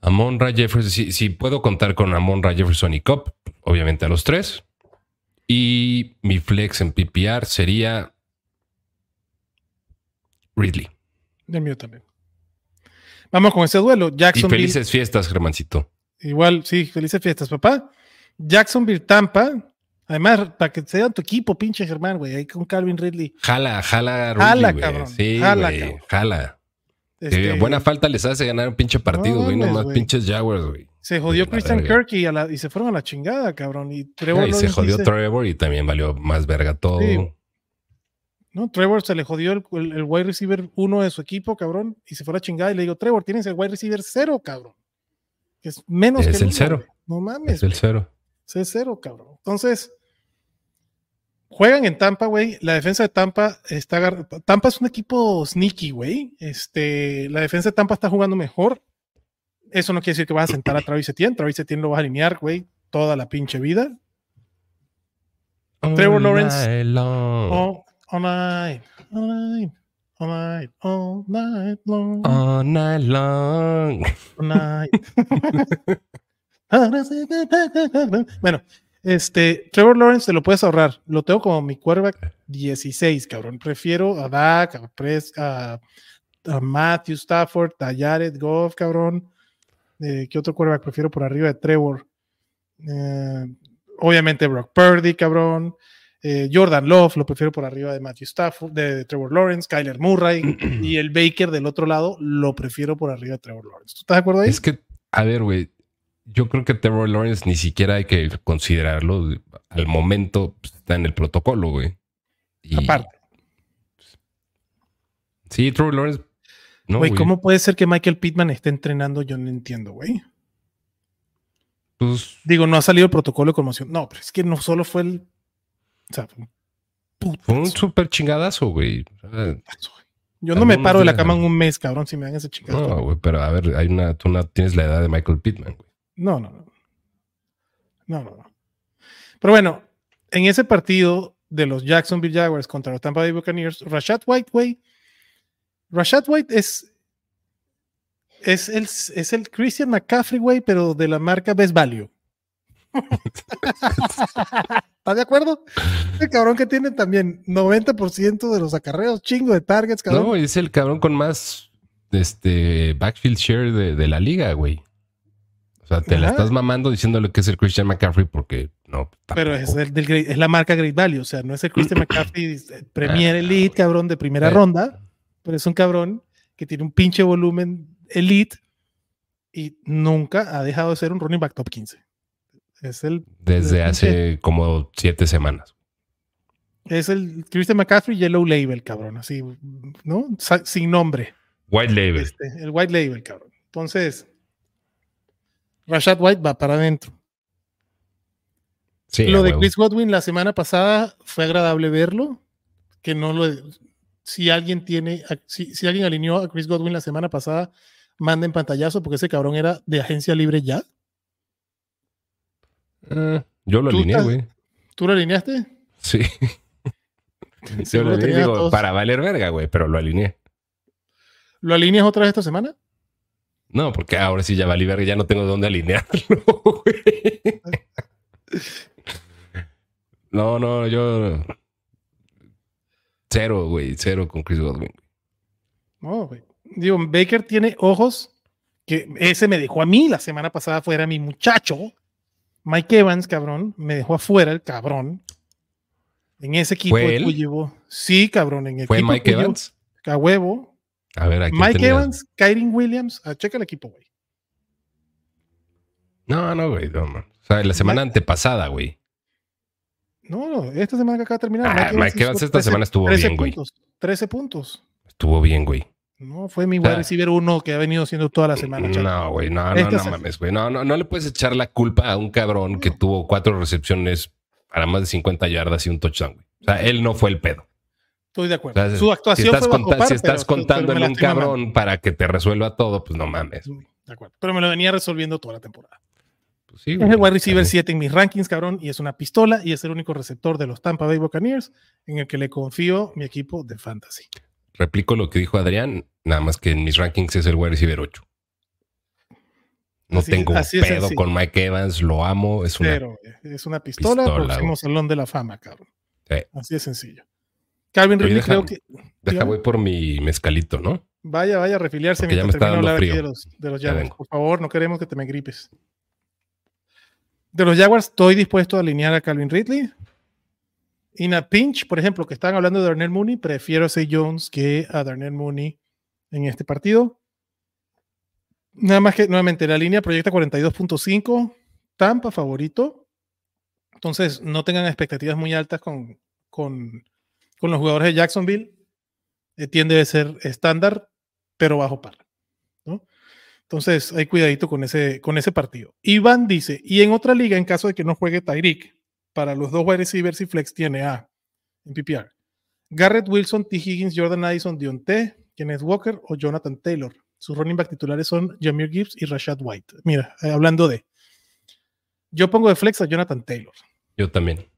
A Monra Jefferson, si, si puedo contar con Amon Ra Jefferson y Cobb, obviamente a los tres. Y mi flex en PPR sería Ridley. El mío también. Vamos con ese duelo. Y Jacksonville. felices fiestas, Germancito. Igual, sí, felices fiestas, papá. Jacksonville, Tampa. Además, para que sea tu equipo, pinche Germán, güey, ahí con Calvin Ridley. Jala, jala, Jala, Ridley, güey. cabrón. Sí, Jala, güey, cabrón. jala. Este, Que buena falta les hace ganar un pinche partido, No güey. Nomás güey. pinches Jaguars, güey. Se jodió Christian. Kirk y, a la- y se fueron a la chingada, cabrón. Y Trevor Ah, y se jodió dice- Trevor y también valió más verga todo. Sí. No, Trevor se le jodió el, el- el wide receiver uno de su equipo, cabrón, y se fue a la chingada. Y le digo, Trevor, tienes el wide receiver cero, cabrón. Que es menos Es que el cero. güey. No mames. Es el cero. Es cero, cabrón. Entonces, juegan en Tampa, güey. La defensa de Tampa está. Tampa es un equipo sneaky, güey. Este, la defensa de Tampa está jugando mejor. Eso no quiere decir que vas a sentar a Travis Etienne. Travis Etienne lo vas a alinear, güey, toda la pinche vida. Trevor All Lawrence. night long. Oh, online, online, all night, all night long. All night long. All night. bueno, este, Trevor Lawrence te lo puedes ahorrar. Lo tengo como mi quarterback 16, cabrón. Prefiero a Dak, a, Pres, a, a Matthew Stafford, a Jared Goff, cabrón. Eh, ¿Qué otro quarterback prefiero por arriba de Trevor? Eh, obviamente Brock Purdy, cabrón. Eh, Jordan Love lo prefiero por arriba de Matthew Stafford, de, Trevor Lawrence, Kyler Murray y el Baker del otro lado lo prefiero por arriba de Trevor Lawrence. ¿Tú estás de acuerdo ahí? Es que, a ver, güey, yo creo que Trevor Lawrence ni siquiera hay que considerarlo. Al momento pues, está en el protocolo, güey. Aparte. Sí, Trevor Lawrence. No, güey, ¿cómo puede ser que Michael Pittman esté entrenando? Yo no entiendo, güey. Pues, Digo, no ha salido el protocolo de conmoción. No, pero es que no solo fue el. O sea, fue un, fue un súper chingadazo, güey. Yo no me paro de la cama en un mes, cabrón, si me dan ese chingadazo. No, güey, pero a ver, hay una, tú no tienes la edad de Michael Pittman, güey. No, no, no. No, no, no. Pero bueno, en ese partido de los Jacksonville Jaguars contra los Tampa Bay Buccaneers, Rashad White, güey. Rashad White es. Es el, es el Christian McCaffrey, güey, pero de la marca Best Value. ¿Estás de acuerdo? El cabrón que tiene también 90% de los acarreos, chingo de targets, cabrón. No, es el cabrón con más este backfield share de, de la liga, güey. O sea, te la estás mamando diciéndole que es el Christian McCaffrey porque no. Tampoco. Pero es, el del, es, la marca Great Value, o sea, no es el Christian McCaffrey Premier Elite, cabrón, de primera ronda, pero es un cabrón que tiene un pinche volumen Elite y nunca ha dejado de ser un running back top 15. Es el. Desde el hace como siete semanas. Es el Christian McCaffrey Yellow Label, cabrón, así, ¿no? Sin nombre. White Label. Este, el White Label, cabrón. Entonces, Rashad White va para adentro. Sí, lo de Chris Godwin la semana pasada fue agradable verlo. Que no lo. Si alguien tiene. Si, si alguien alineó a Chris Godwin la semana pasada, manden pantallazo porque ese cabrón era de agencia libre ya. Uh, yo lo alineé, güey. ¿Tú lo alineaste? Sí. yo lo alineé, digo, para valer verga, güey, pero lo alineé. ¿Lo alineas otra vez esta semana? No, porque ahora sí ya valí verga, ya no tengo dónde alinearlo, güey. No, no, yo. Cero, güey, cero con Chris Godwin. No, güey. Digo, Baker tiene ojos que ese me dejó a mí la semana pasada fuera mi muchacho. Mike Evans, cabrón, me dejó afuera el cabrón. En ese equipo ¿Fue él? llevó. Sí, cabrón, en el ¿Fue equipo Mike Evans? A huevo. A ver, aquí Mike. Evans, Kyrie Williams, ah, checa el equipo, güey. No, no, güey. No, man. O sea, la semana Mike... antepasada, güey. No, no, esta semana que acaba de terminar. Ah, Mike, Evans esta 13, semana estuvo bien, güey. 13 puntos. Estuvo bien, güey. No, fue mi wide receiver uno que ha venido haciendo toda la semana. No, güey, no, no, no mames, güey. No, no, no le puedes echar la culpa a un cabrón que tuvo cuatro recepciones para más de 50 yardas y un touchdown, güey. O sea, él no fue el pedo. Estoy de acuerdo. O sea, Su actuación si estás, fue par, si estás pero, contándole pero un cabrón mal. para que te resuelva todo, pues no mames. De acuerdo. Pero me lo venía resolviendo toda la temporada. Pues sí, es el wide receiver 7 en mis rankings, cabrón, y es una pistola y es el único receptor de los Tampa Bay Buccaneers en el que le confío mi equipo de fantasy. Replico lo que dijo Adrián, nada más que en mis rankings es el wide receiver 8. No así, tengo un así pedo con Mike Evans, lo amo, es una, Pero, es una pistola, pistola, próximo salón de la fama, cabrón. Sí. Así de sencillo. Calvin Ridley deja, creo que... Deja, voy por mi mezcalito, ¿no? Vaya, vaya a refiliarse Porque ya me está dando frío. de los, de los Jaguars. Por favor, no queremos que te me gripes. De los Jaguars estoy dispuesto a alinear a Calvin Ridley. En a pinch, por ejemplo, que están hablando de Darnell Mooney, prefiero a Say Jones que a Darnell Mooney en este partido. Nada más que, nuevamente, la línea proyecta 42.5, Tampa favorito. Entonces, no tengan expectativas muy altas con, con, con los jugadores de Jacksonville. Eh, tiende a ser estándar, pero bajo par. Entonces, hay cuidadito con ese, con ese partido. Iván dice, y en otra liga, en caso de que no juegue Tyreek, para los dos wide receivers y flex tiene a en PPR. Garrett Wilson, T. Higgins, Jordan Addison, Dionte, Kenneth Walker o Jonathan Taylor. Sus running back titulares son Jameer Gibbs y Rashad White. Mira, eh, hablando de. Yo pongo de flex a Jonathan Taylor. Yo también.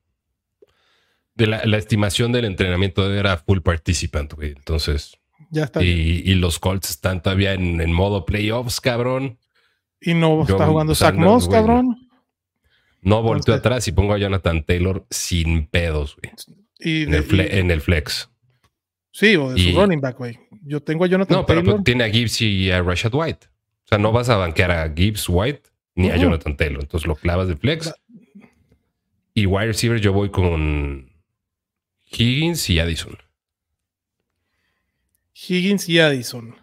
De la, la estimación del entrenamiento era full participant, güey. Entonces. Ya está. Y, los Colts están todavía en, modo playoffs, cabrón. Y no está jugando Zach Moss, cabrón. No volteo atrás y pongo a Jonathan Taylor sin pedos, güey. en, el flex. Sí, o de su running back, güey. Yo tengo a Jonathan Taylor. No, pero tiene a Gibbs y a Rashad White. O sea, no vas a banquear a Gibbs White ni a Jonathan Taylor. Entonces lo clavas de flex. Y wide receiver yo voy con Higgins y Addison. Higgins y Addison.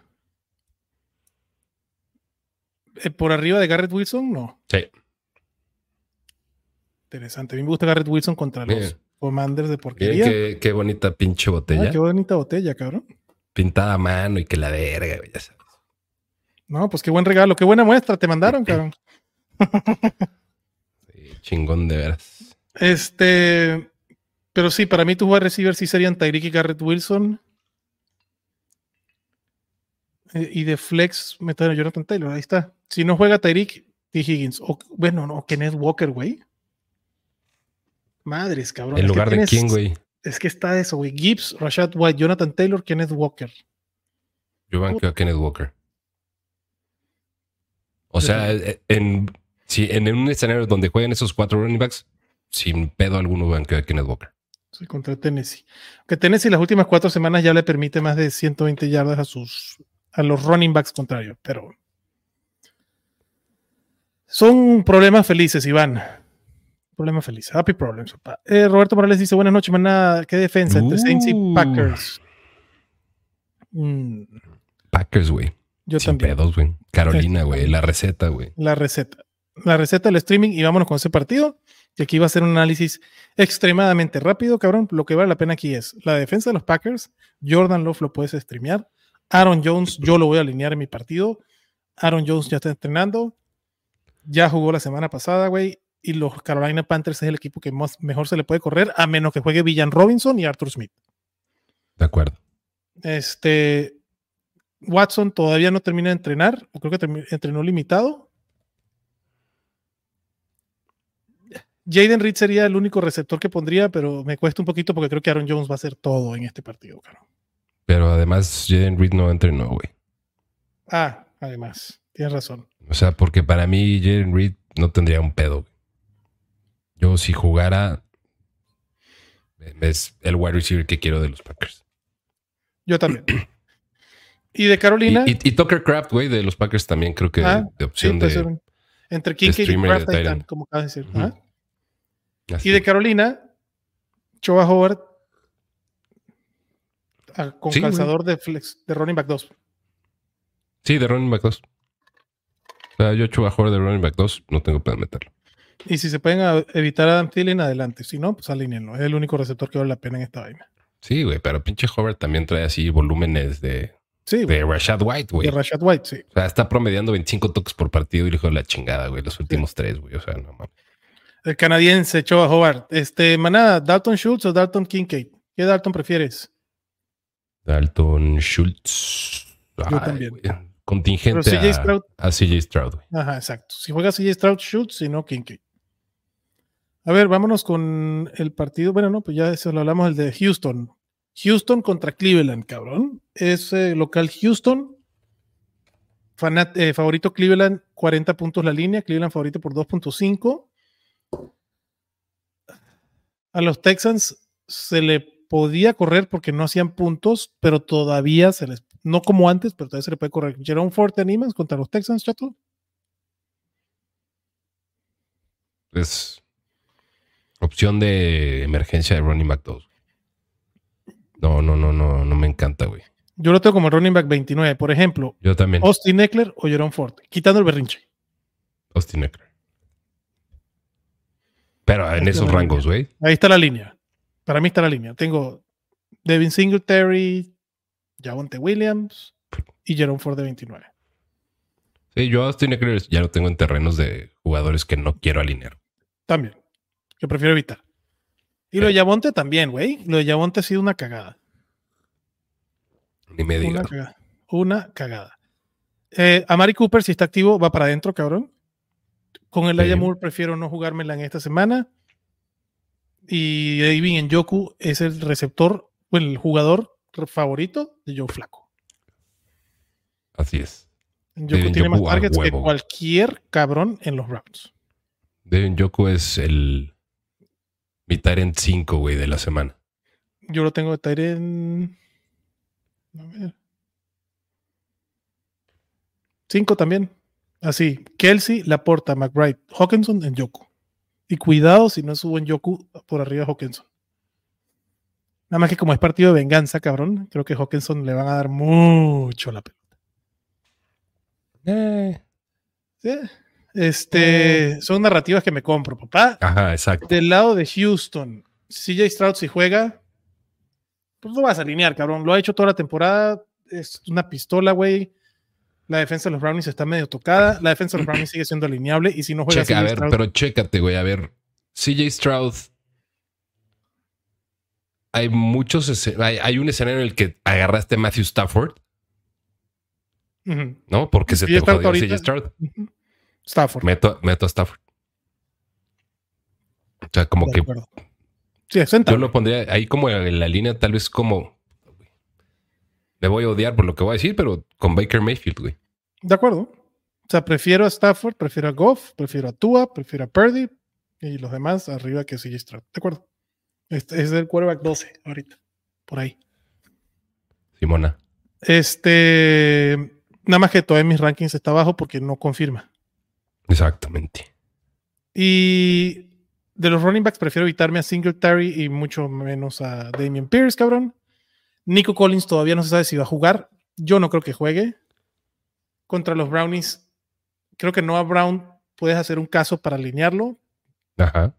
Eh, ¿Por arriba de Garrett Wilson? No. Sí. Interesante. A mí me gusta Garrett Wilson contra los Commanders de porquería. qué, bonita pinche botella. qué bonita botella, cabrón. Pintada a mano y que la verga, ya sabes. No, pues qué buen regalo, qué buena muestra te mandaron, cabrón. sí, chingón de veras. Este, pero sí, para mí tu wide receiver sí serían Tyreek y Garrett Wilson. Eh, y de flex, meter a Jonathan Taylor, ahí está. Si no juega Tyreek, T. Higgins. O, bueno, no, Kenneth Walker, güey. Madres, cabrón. En lugar de quién, güey. Es que está eso, güey. Gibbs, Rashad White, Jonathan Taylor, Kenneth Walker. Yo banqueo a Kenneth Walker. O sea, eh, en, si, en un escenario donde juegan esos cuatro running backs, sin pedo alguno banqueo a Kenneth Walker. Sí, contra Tennessee. Que Tennessee las últimas cuatro semanas ya le permite más de 120 yardas a sus a los running backs contrarios, pero son problemas felices, Iván. Problemas felices. Happy problems. Eh, Roberto Morales dice: Buenas noches, maná. ¿Qué defensa entre Saints y uh. Packers? Mm. Packers, güey. Yo también. pedos, güey. Carolina, este, güey. La receta, güey. La receta. La receta del streaming y vámonos con ese partido. Y aquí va a ser un análisis extremadamente rápido, cabrón. Lo que vale la pena aquí es la defensa de los Packers. Jordan Love lo puedes streamear. Aaron Jones, yo lo voy a alinear en mi partido. Aaron Jones ya está entrenando. Ya jugó la semana pasada, güey. Y los Carolina Panthers es el equipo que mejor se le puede correr, a menos que juegue Villan Robinson y Arthur Smith. De acuerdo. Este. Watson todavía no termina de entrenar. Creo que entrenó limitado. Jaden Reed sería el único receptor que pondría, pero me cuesta un poquito porque creo que Aaron Jones va a hacer todo en este partido, claro. Pero además, Jaden Reed no entrenó, güey. Ah, además, tienes razón. O sea, porque para mí Jaden Reed no tendría un pedo. Yo si jugara, es el wide receiver que quiero de los Packers. Yo también. y de Carolina. Y, Tucker Craft, güey, de los Packers también creo que ah, de opción de. Entre Kincaid y Craft como acabas de decir. ¿ah? Y de Carolina, Choa Howard con calzador de flex, de running back 2. Sí, de running back 2. O sea, yo Choa Howard de running back 2, no tengo para meterlo. Y si se pueden evitar a Adam Thielen, adelante. Si no, pues alínenlo. Es el único receptor que vale la pena en esta vaina. Sí, güey, pero pinche Howard también trae así volúmenes de, sí, de Rashad White, güey. De Rashad White, sí. O sea, está promediando 25 toques por partido y le de la chingada, güey, los últimos tres, güey. O sea, no mames. El canadiense echó a Howard. Este, manada, ¿Dalton Schultz o Dalton Kincaid? ¿Qué Dalton prefieres? Dalton Schultz. Yo también. Contingente a, CJ Stroud. Ajá, exacto. Si juega CJ Stroud, Schultz, si no, Kincaid. A ver, vámonos con el partido. Bueno, no, pues ya eso lo hablamos, el de Houston. Houston contra Cleveland, cabrón. Es eh, local Houston. Eh, favorito Cleveland, 40 puntos la línea. Cleveland favorito por 2.5 a los Texans se le podía correr porque no hacían puntos, pero todavía se les, no como antes, pero todavía se le puede correr. Jerome Ford, ¿te animas contra los Texans, chato? Es opción de emergencia de running back 2. No, no, no, no, no me encanta, güey. Yo lo tengo como running back 29, por ejemplo. Yo también. Austin Eckler o Jerome Ford, quitando el berrinche. Austin Eckler. Pero en esos rangos, güey. Ahí está la línea. Para mí está la línea. Tengo Devin Singletary, Javonte Williams y Jerome Ford de 29. Sí, yo Austin Eckler ya lo tengo en terrenos de jugadores que no quiero alinear. También. Que prefiero evitar. Y lo de Javonte también, güey. Lo de Javonte ha sido una cagada. Ni me digas. Una cagada. Una cagada. Eh, Amari Cooper, si está activo, va para adentro, cabrón. Con el sí. Moore prefiero no jugármela en esta semana. Y David Yoku es el receptor, o el jugador favorito de Joe Flaco. Así es. Yoku tiene más targets que cualquier cabrón en los rounds. Devin Yoku es el mi Tyrant 5, güey, de la semana. Yo lo tengo de Tyrant. A ver. 5 también. Así. Kelsey, Laporta, McBride, Hawkinson en Yoku. Y cuidado si no subo en Yoku por arriba de Hawkinson. Nada más que como es partido de venganza, cabrón, creo que Hawkinson le van a dar mucho la pelota. Eh. Este, son narrativas que me compro, papá. Ajá, exacto. Del lado de Houston, CJ Stroud si juega, pues no vas a alinear, cabrón. Lo ha hecho toda la temporada. Es una pistola, güey. La defensa de los Brownies está medio tocada. La defensa de los Brownies sigue siendo alineable. Y si no juega a ver, pero chécate, güey. A ver, CJ Stroud. Hay muchos. Hay, hay un escenario en el que agarraste a Matthew Stafford ¿No? Porque se te jodió CJ Stroud. Stafford. Meto, meto, a Stafford. O sea, como que. Sí, yo lo pondría ahí como en la línea, tal vez como. Me voy a odiar por lo que voy a decir, pero con Baker Mayfield, güey. De acuerdo. O sea, prefiero a Stafford, prefiero a Goff, prefiero a Tua, prefiero a Purdy y los demás arriba que CJ Stroud. De acuerdo. Este es el quarterback 12 ahorita. Por ahí. Simona. Este. Nada más que todavía mis rankings está abajo porque no confirma. Exactamente. Y de los running backs prefiero evitarme a Singletary y mucho menos a Damian Pierce, cabrón. Nico Collins todavía no se sabe si va a jugar. Yo no creo que juegue. Contra los Brownies, creo que Noah Brown puedes hacer un caso para alinearlo. Ajá.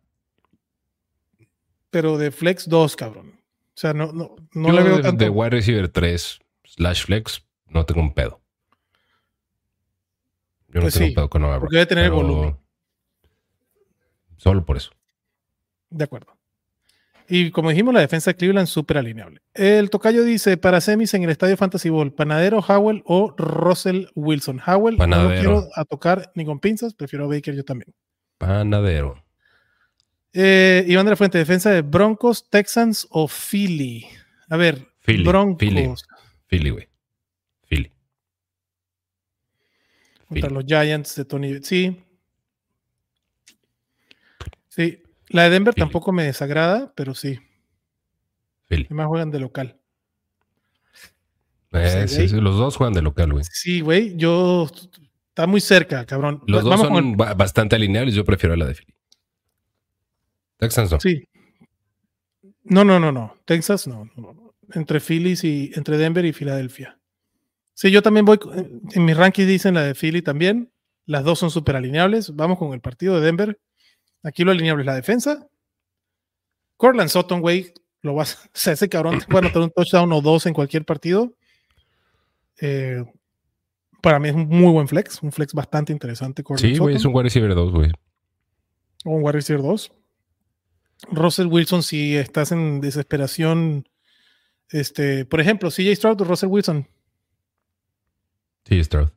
Pero de flex 2, cabrón. O sea, no, no, no le veo tanto. De wide receiver 3 slash flex, no tengo un pedo. Yo no pues tengo un pedo con Noah Porque debe tener volumen. Solo por eso. De acuerdo. Y como dijimos, la defensa de Cleveland súper alineable. El tocayo dice, para semis en el Estadio Fantasy Bowl, Panadero, Howell o Russell Wilson. Howell Panadero. no quiero a tocar ni con pinzas, prefiero a Baker yo también. Panadero. Eh, Iván de la Fuente, defensa de Broncos, Texans o Philly. A ver, Broncos. Philly, güey. Contra los Giants de Tony. Sí. Sí. La de Denver tampoco me desagrada, pero sí. Además juegan de local. Eh, los dos juegan de local, güey. Sí, güey. Yo. Está muy cerca, cabrón. Los dos son bastante alineables. Yo prefiero la de Philly. Texans no. Sí. No, no, no, no. Texas no. no. Entre Phillies y. Entre Denver y Filadelfia. Sí, yo también voy, en mis rankings dicen la de Philly también. Las dos son súper alineables. Vamos con el partido de Denver. Aquí lo alineable es la defensa. Cortland Sutton, güey, lo vas, o sea, ese cabrón te puede anotar un touchdown o dos en cualquier partido. Eh, para mí es un muy buen flex, un flex bastante interesante. sí, güey, es un wide receiver 2, güey. Un wide receiver 2. Russell Wilson, si estás en desesperación, este, por ejemplo, CJ Stroud o Russell Wilson, Sí, Stroud.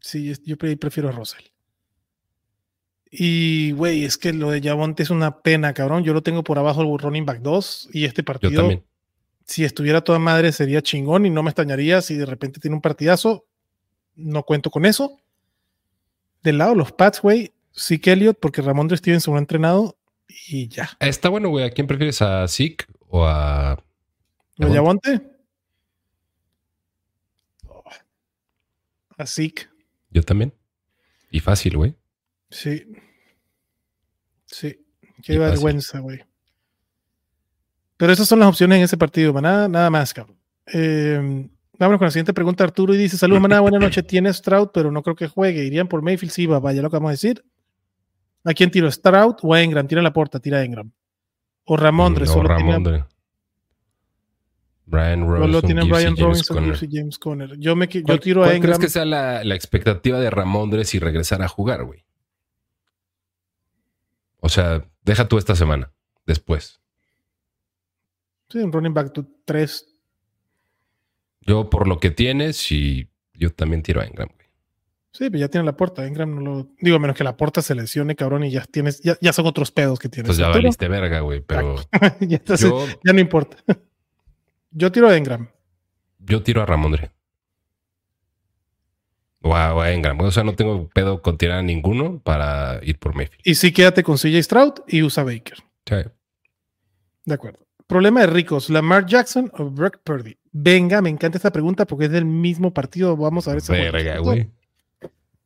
Sí, yo prefiero a Russell. Y, güey, es que lo de Javonte es una pena, cabrón. Yo lo tengo por abajo el running back 2 y este partido, yo también. si estuviera toda madre, sería chingón y no me extrañaría si de repente tiene un partidazo. No cuento con eso. Del lado, los Pats, güey, sí que Elliot, porque Ramón Stevenson lo ha entrenado y ya. Está bueno, güey. ¿A quién prefieres? ¿A Zeke o a. ¿A Javonte? Así que. Yo también. Y fácil, güey. Sí. Sí. Qué vergüenza, güey. Pero esas son las opciones en ese partido, maná. Nada más, cabrón. Eh, vámonos con la siguiente pregunta. Arturo y dice: Saludos, maná. Buenas noches. Tiene Stroud, pero no creo que juegue. Irían por Mayfield. Sí, va, vaya lo que vamos a decir. ¿A quién tiro? ¿Stroud o Engram? Tira la puerta, tira Engram. O Ramondre. No, Ramondre. Brian Robinson. tiene Brian Robinson y James Conner. Yo, me, yo tiro a Engram. crees que sea la, expectativa de Ramondre si regresar a jugar, güey? O sea, deja tú esta semana, después. Sí, un running back 3. Yo, por lo que tienes, y yo también tiro a Engram, güey. Sí, pero ya tiene la puerta. Engram no lo. Digo, menos que la puerta se lesione, cabrón, y ya tienes. Ya, ya son otros pedos que tienes. Pues ya valiste verga, güey, pero. ya, ya no importa. Yo tiro a Engram. Yo tiro a Ramondre. Wow, Engram. O sea, no tengo pedo con tirar a ninguno para ir por Mayfield. Y sí, quédate con CJ Stroud y usa Baker. Sí. De acuerdo. Problema de ricos, Lamar Jackson o Brock Purdy. Venga, me encanta esta pregunta porque es del mismo partido. Vamos a ver si. Verga, güey.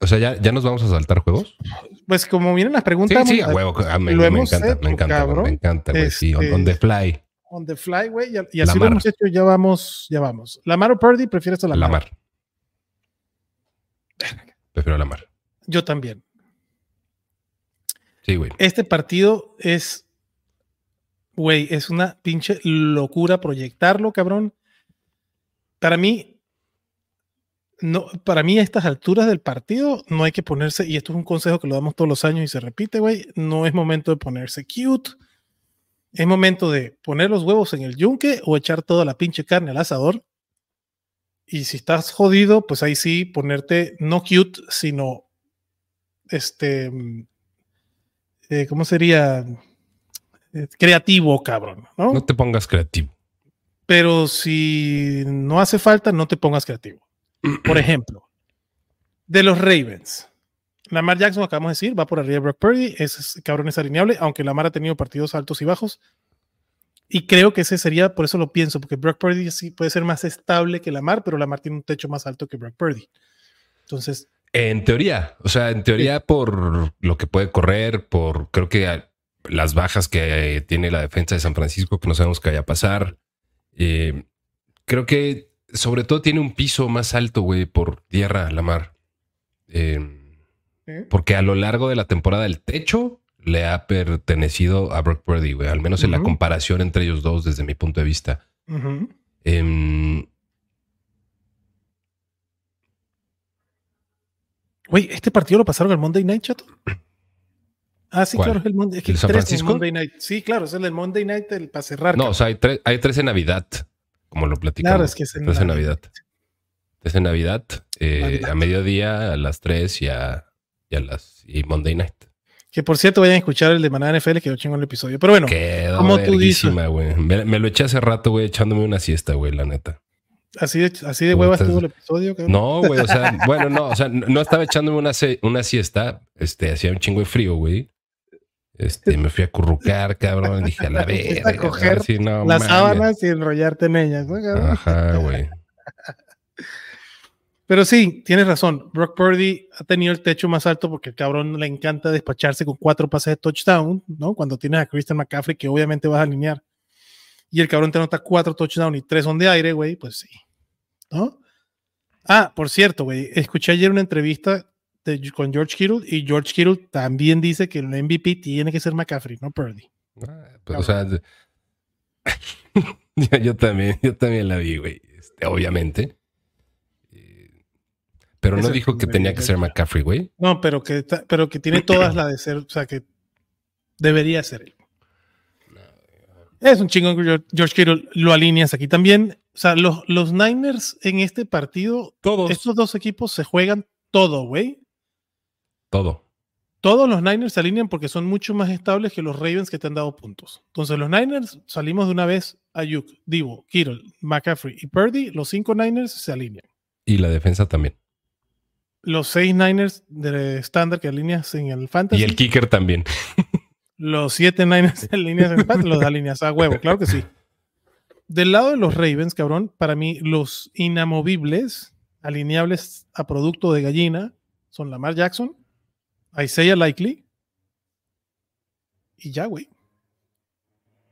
O sea, ¿ya, ¿ya nos vamos a saltar juegos? Pues como vienen las preguntas. Sí, sí, a huevo. A mí, me, encanta, me encanta, me encanta, güey. Sí, on, on, the fly. On the fly, güey. Y, así lo hemos hecho, ya vamos, ya vamos. ¿Lamar o Purdy? ¿Prefieres a Lamar? Lamar. Prefiero a Lamar. Yo también. Sí, güey. Este partido es Güey, es una pinche locura proyectarlo, cabrón. Para mí, no, para mí a estas alturas del partido no hay que ponerse, y esto es un consejo que lo damos todos los años y se repite, güey, no es momento de ponerse cute. Es momento de poner los huevos en el yunque o echar toda la pinche carne al asador. Y si estás jodido, pues ahí sí ponerte no cute, sino este, mm, eh, ¿cómo sería? creativo, cabrón. ¿no? no te pongas creativo. Pero si no hace falta, no te pongas creativo. Por ejemplo, de los Ravens. Lamar Jackson, acabamos de decir, va por arriba de Brock Purdy. Ese cabrón es alineable, aunque Lamar ha tenido partidos altos y bajos. Y creo que ese sería, por eso lo pienso, porque Brock Purdy sí puede ser más estable que Lamar, pero Lamar tiene un techo más alto que Brock Purdy. Entonces. En teoría, o sea, en teoría por lo que puede correr, por creo que las bajas que tiene la defensa de San Francisco, que no sabemos qué vaya a pasar. Eh, creo que sobre todo tiene un piso más alto, güey, por tierra, la mar. Eh, porque a lo largo de la temporada el techo le ha pertenecido a Brock Purdy, güey, al menos en la comparación entre ellos dos desde mi punto de vista. Em, güey, ¿este partido lo pasaron al Monday Night, chato? Ah, sí, claro, es el Monday, es que San Francisco? Monday Night. Sí, claro, es el Monday Night el, para cerrar. No, o sea, hay, hay tres en Navidad, como lo platicamos. Claro, es que es en, tres en Navidad. Tres en Navidad, eh, a mediodía, a las tres y a, y a las y Monday Night. Que por cierto, vayan a escuchar el de Manada NFL, que yo chingo el episodio. Pero bueno, como tú dices. Me, me, lo eché hace rato, güey, echándome una siesta, güey, la neta. Así de, así de hueva estuvo el episodio. Cabrón? No, güey, o sea, bueno, no, o sea, no estaba echándome una, una siesta, este, hacía un chingo de frío, güey. Este, me fui a currucar, cabrón. Dije, a la verga. A coger las sábanas y enrollarte en ellas, ¿no, Ajá, güey. Pero sí, tienes razón. Brock Purdy ha tenido el techo más alto porque el cabrón le encanta despacharse con cuatro pases de touchdown, ¿no? Cuando tienes a Christian McCaffrey, que obviamente vas a alinear, y el cabrón te anota cuatro touchdowns y tres son de aire, güey, pues sí. ¿No? Ah, por cierto, güey, escuché ayer una entrevista con George Kittle y George Kittle también dice que el MVP tiene que ser McCaffrey, no Purdy. Ah, pues, o sea, yo, también, yo también la vi, güey, este, obviamente. Pero no dijo que tenía que ser McCaffrey, güey. No, pero que, pero que tiene todas la de ser, o sea, que debería ser él. Es un chingón George Kittle, lo alineas aquí también. O sea, los, los Niners en este partido, todos. estos dos equipos se juegan todo, güey. Todo. Todos los Niners se alinean porque son mucho más estables que los Ravens que te han dado puntos. Entonces, los Niners salimos de una vez a Ayuk, Divo, Kittle, McCaffrey y Purdy. Los cinco Niners se alinean. Y la defensa también. Los seis Niners de estándar que alineas en el Fantasy. Y el kicker también. los siete Niners en alineas en Fantasy los alineas a huevo, claro que sí. Del lado de los Ravens, cabrón, para mí los inamovibles, alineables a producto de gallina, son Lamar Jackson, Isaiah Likely. Y ya, güey.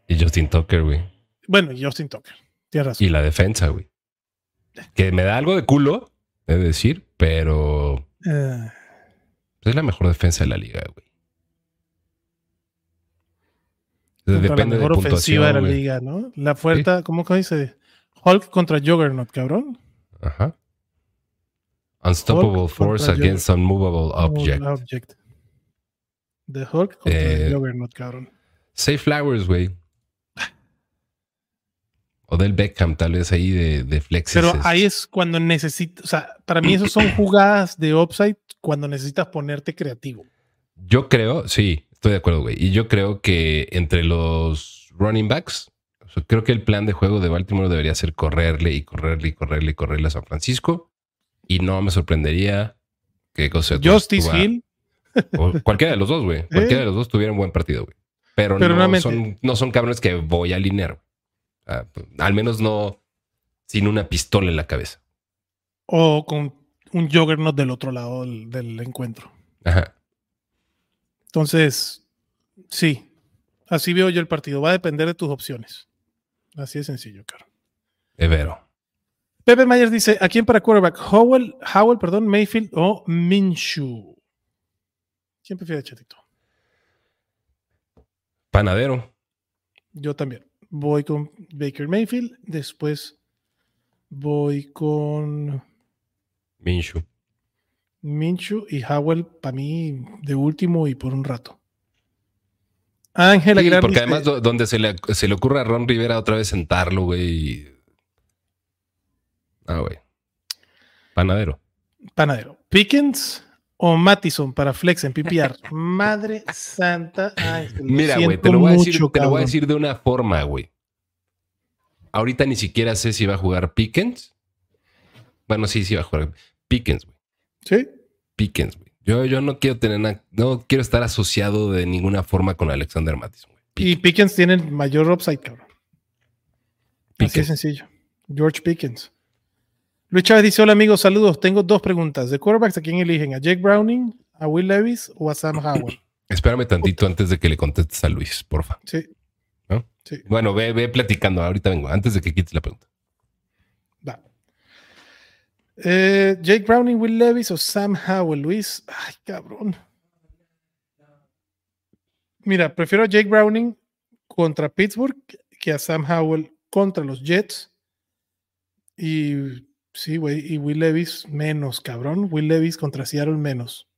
Y Justin Tucker, güey. Bueno, y Justin Tucker. Tienes razón. Y la defensa, güey. Que me da algo de culo, de decir, pero. Eh. es la mejor defensa de la liga, güey. Depende la mejor de ofensiva de la liga, ¿no? La fuerza, ¿cómo que dice? Hulk contra Juggernaut, cabrón. Ajá. Unstoppable force against unmovable object. The Hulk contra eh, Juggernaut, cabrón. Safe Flowers, güey. O del Beckham, tal vez ahí de, de flexes. Pero ahí es cuando necesitas, o sea, para mí eso son jugadas de upside cuando necesitas ponerte creativo. Yo creo, sí, estoy de acuerdo, güey. Y yo creo que entre los running backs, creo que el plan de juego de Baltimore debería ser correrle y correrle y correrle y correrle a San Francisco Y no me sorprendería que Justice Hill. cualquiera de los dos, güey. Cualquiera de los dos tuviera un buen partido, güey. Pero, no, son, no son cabrones que voy a alinear. Al menos no sin una pistola en la cabeza. O con un juggernaut del otro lado del, encuentro. Ajá. Entonces, sí, así veo yo el partido. Va a depender de tus opciones. Así de sencillo, caro. Es vero. Pepe Myers dice, ¿a quién para quarterback? Howell, Howell, perdón, Mayfield o Minshew. ¿Quién prefiere, chatito? Panadero. Yo también. Voy con Baker Mayfield. Después voy con Minshew. Minshew y Howell para mí de último y por un rato. Ángel Aguilar. porque además donde se le, se le ocurre a Ron Rivera otra vez sentarlo, güey. Ah, güey. Panadero. Panadero. Pickens o Mattison para Flex en PPR. Madre santa. Mira, güey, te, lo voy, a decir, te lo voy a decir de una forma, güey. Ahorita ni siquiera sé si va a jugar Pickens. Bueno, sí, sí va a jugar Pickens, güey. ¿Sí? Pickens, güey. Yo, yo no quiero tener no quiero estar asociado de ninguna forma con Alexander Mattison. Y Pickens tiene el mayor upside, cabrón. Pickens. Así es sencillo. George Pickens. Luis Chávez dice: Hola amigos, saludos. Tengo dos preguntas. ¿De quarterbacks a quién eligen? ¿A Jake Browning, a Will Levis o a Sam Howell? Espérame tantito antes de que le contestes a Luis, porfa. Sí. sí. Bueno, ve, ve platicando. Ahorita vengo, antes de que quites la pregunta. Eh, Jake Browning, Will Levis o Sam Howell, Luis. Ay, cabrón. Mira, prefiero a Jake Browning contra Pittsburgh que a Sam Howell contra los Jets. Y sí, güey, y Will Levis menos, cabrón. Will Levis contra Seattle menos.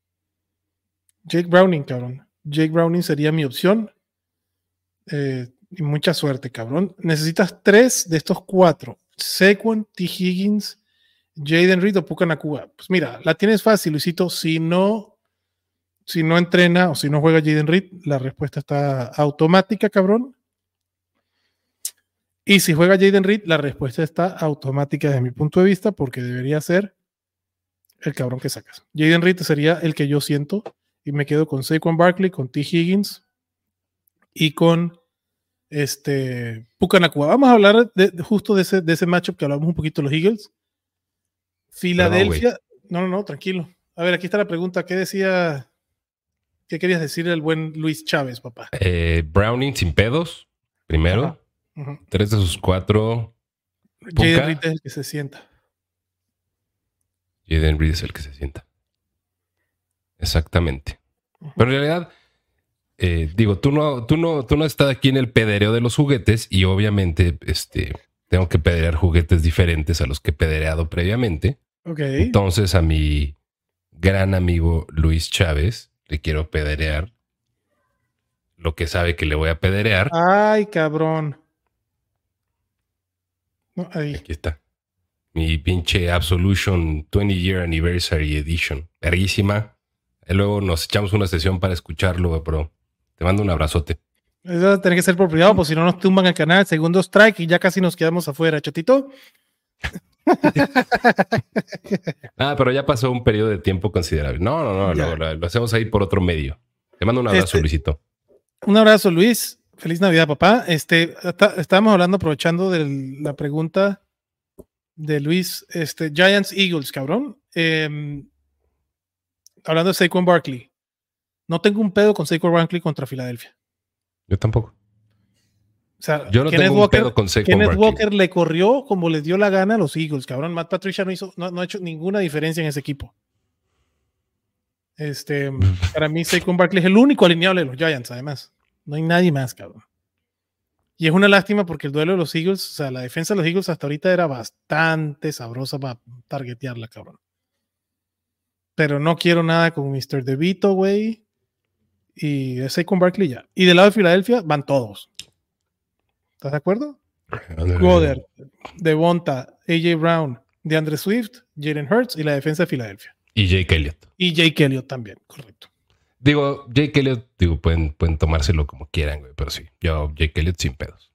Jake Browning, cabrón. Jake Browning sería mi opción. Eh, y mucha suerte, cabrón. Necesitas tres de estos cuatro. Saquon, T. Higgins Jaden Reed o Pucanacuba. Pues mira, la tienes fácil, Luisito. Si no, si no entrena o si no juega Jaden Reed, la respuesta está automática, cabrón. Y si juega Jaden Reed, la respuesta está automática desde mi punto de vista, porque debería ser el cabrón que sacas. Jaden Reed sería el que yo siento y me quedo con Saquon Barkley, con T. Higgins y con este Pucanacuba. Vamos a hablar de, justo de ese, de ese matchup que hablamos un poquito de los Eagles. Filadelfia. No, no, no, tranquilo. A ver, aquí está la pregunta. ¿Qué decía? ¿Qué querías decir el buen Luis Chávez, papá? Eh, Browning sin pedos, primero. Tres de sus cuatro. Jaden Reed es el que se sienta. Jaden Reed es el que se sienta. Exactamente. Pero en realidad, eh, digo, tú no, tú no, tú no estás aquí en el pedereo de los juguetes y obviamente, este, tengo que pederear juguetes diferentes a los que he pedereado previamente. Entonces a mi gran amigo Luis Chávez le quiero pederear lo que sabe que le voy a pederear. Ay, cabrón. Aquí está. Mi pinche Absolution 20 Year Anniversary Edition. Verguísima. Y luego nos echamos una sesión para escucharlo, pero te mando un abrazote. Eso tiene que ser por privado, pues si no nos tumban el canal, segundo strike y ya casi nos quedamos afuera, chatito. ah, pero ya pasó un periodo de tiempo considerable. No, no, no, lo, hacemos ahí por otro medio. Te mando un abrazo, este, Luisito. Un abrazo, Luis. Feliz Navidad, papá. Este, estábamos hablando, aprovechando de la pregunta de Luis, este, Giants Eagles, cabrón. Em, hablando de Saquon Barkley. No tengo un pedo con Saquon Barkley contra Filadelfia. Yo tampoco. O sea, yo no tengo un Walker, pedo con Kenneth Walker le corrió como le dio la gana a los Eagles, cabrón. Matt Patricia no hizo, no, ha hecho ninguna diferencia en ese equipo. Este, para mí, Saquon Barkley es el único alineable de los Giants, además. No hay nadie más, cabrón. Y es una lástima porque el duelo de los Eagles, o sea, la defensa de los Eagles hasta ahorita era bastante sabrosa para targetearla, cabrón. Pero no quiero nada con Mr. DeVito, güey y ese con Barkley ya. Y del lado de Filadelfia van todos. ¿Estás de acuerdo? Goddard, Devonta, AJ Brown, DeAndre Swift, Jalen Hurts y la defensa de Filadelfia. Y Jake Elliott. Y Jake Elliott también, correcto. Digo, Jake Elliott, digo, pueden, pueden tomárselo como quieran, güey, pero sí, yo Jake Elliott sin pedos.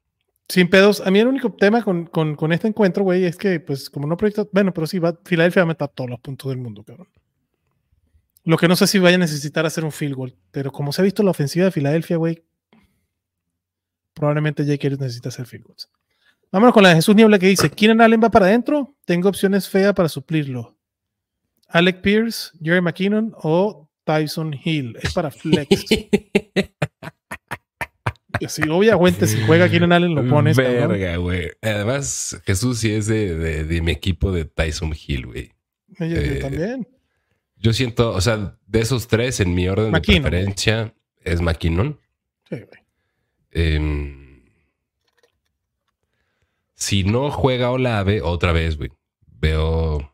Sin pedos. A mí el único tema con, con, este encuentro, güey, es que, pues, como no proyecto. Bueno, pero sí, va, Filadelfia va a meter todos los puntos del mundo, cabrón. Lo que no sé si vaya a necesitar hacer un field goal, pero como se ha visto la ofensiva de Filadelfia, güey, probablemente Jake Elliott necesita hacer field goals. Vámonos con la de Jesús Niebla que dice: ¿Quieren Allen va para adentro? Tengo opciones feas para suplirlo. Alec Pierce, Jerry McKinnon o Tyson Hill. Es para flex. si obviamente si juega Keenan Allen lo pones. Verga, güey. Además, Jesús sí es de, mi equipo de Tyson Hill, güey. yo eh, también. Yo siento, o sea, de esos tres, en mi orden de preferencia, es McKinnon. Sí, güey. Em, si no juega Olave, otra vez, güey. Veo.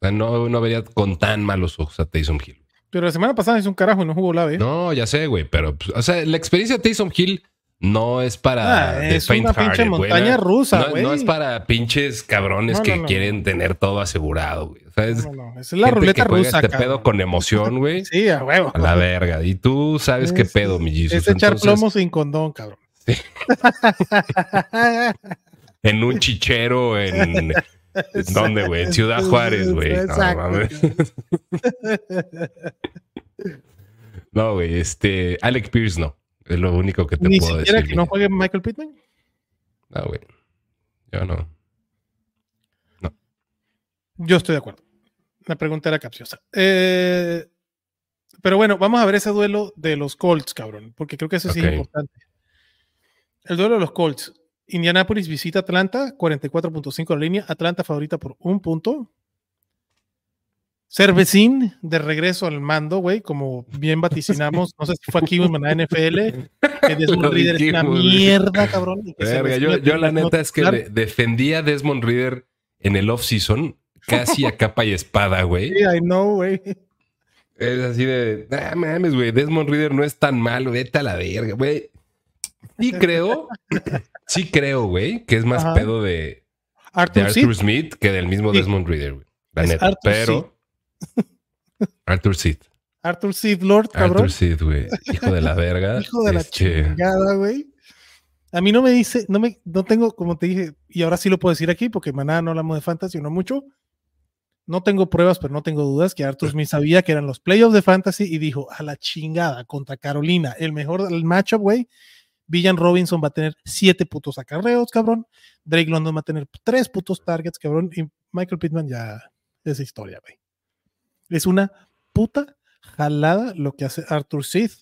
no, no vería con tan malos ojos a Tyson Hill. Pero la semana pasada es un carajo y no jugó Olave. No, ya sé, güey. Pero, pues, o sea, la experiencia de Tyson Hill no es para ah, es una pinche montaña rusa, güey. No, es para pinches cabrones que quieren tener todo asegurado, güey. O sea, es, es la ruleta que rusa. Este pedo con emoción, güey. sí, a huevo. A la verga. Y tú sabes qué pedo, mi Jesus. Es echar plomo sin condón, cabrón. Sí. en un chichero en ¿Dónde, güey? En Ciudad Juárez, güey. No, güey, este. Alec Pierce no. Es lo único que te Ni puedo decir. que no juegue Michael Pittman? No, güey. Yo no. No. Yo estoy de acuerdo. La pregunta era capciosa. Eh, pero bueno, vamos a ver ese duelo de los Colts, cabrón, porque creo que eso sí es importante. El duelo de los Colts. Indianapolis visita Atlanta, 44.5 la línea. Atlanta favorita por un punto. Cervecín de regreso al mando, güey, como bien vaticinamos. No sé si fue aquí en la NFL, que Desmond Reader es una mierda, cabrón. yo, la neta es que defendía a Desmond Reader en el off-season casi a capa y espada, güey. Sí, I know, güey. Es así de, ah, mames, güey, Desmond Reader no es tan malo, vete a la verga, güey. Sí creo, sí creo, güey, que es más pedo de Arthur, Smith que del mismo Desmond Reader, güey. La neta. pero Arthur Smith. Arthur Smith Lord, cabrón. Arthur Smith, güey. Hijo de la verga. Hijo de la este, chingada, güey. A mí no me dice, no me, no tengo, como te dije, y ahora sí lo puedo decir aquí, porque mañana no hablamos de fantasy, no mucho. No tengo pruebas, pero no tengo dudas que Arthur Smith sabía que eran los playoffs de fantasy y dijo, a la chingada, contra Carolina, el mejor del matchup, güey, Villan Robinson va a tener siete putos acarreos, cabrón. Drake London va a tener tres putos targets, cabrón. Y Michael Pittman ya es historia, güey. Es una puta jalada lo que hace Arthur Sith.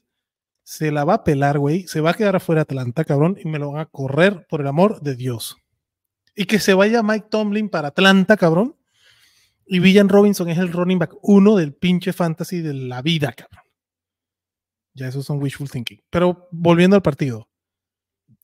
Se la va a pelar, güey. Se va a quedar afuera Atlanta, cabrón. Y me lo van a correr por el amor de Dios. Y que se vaya Mike Tomlin para Atlanta, cabrón. Y Villan Robinson es el running back uno del pinche fantasy de la vida, cabrón. Ya esos son wishful thinking. Pero volviendo al partido.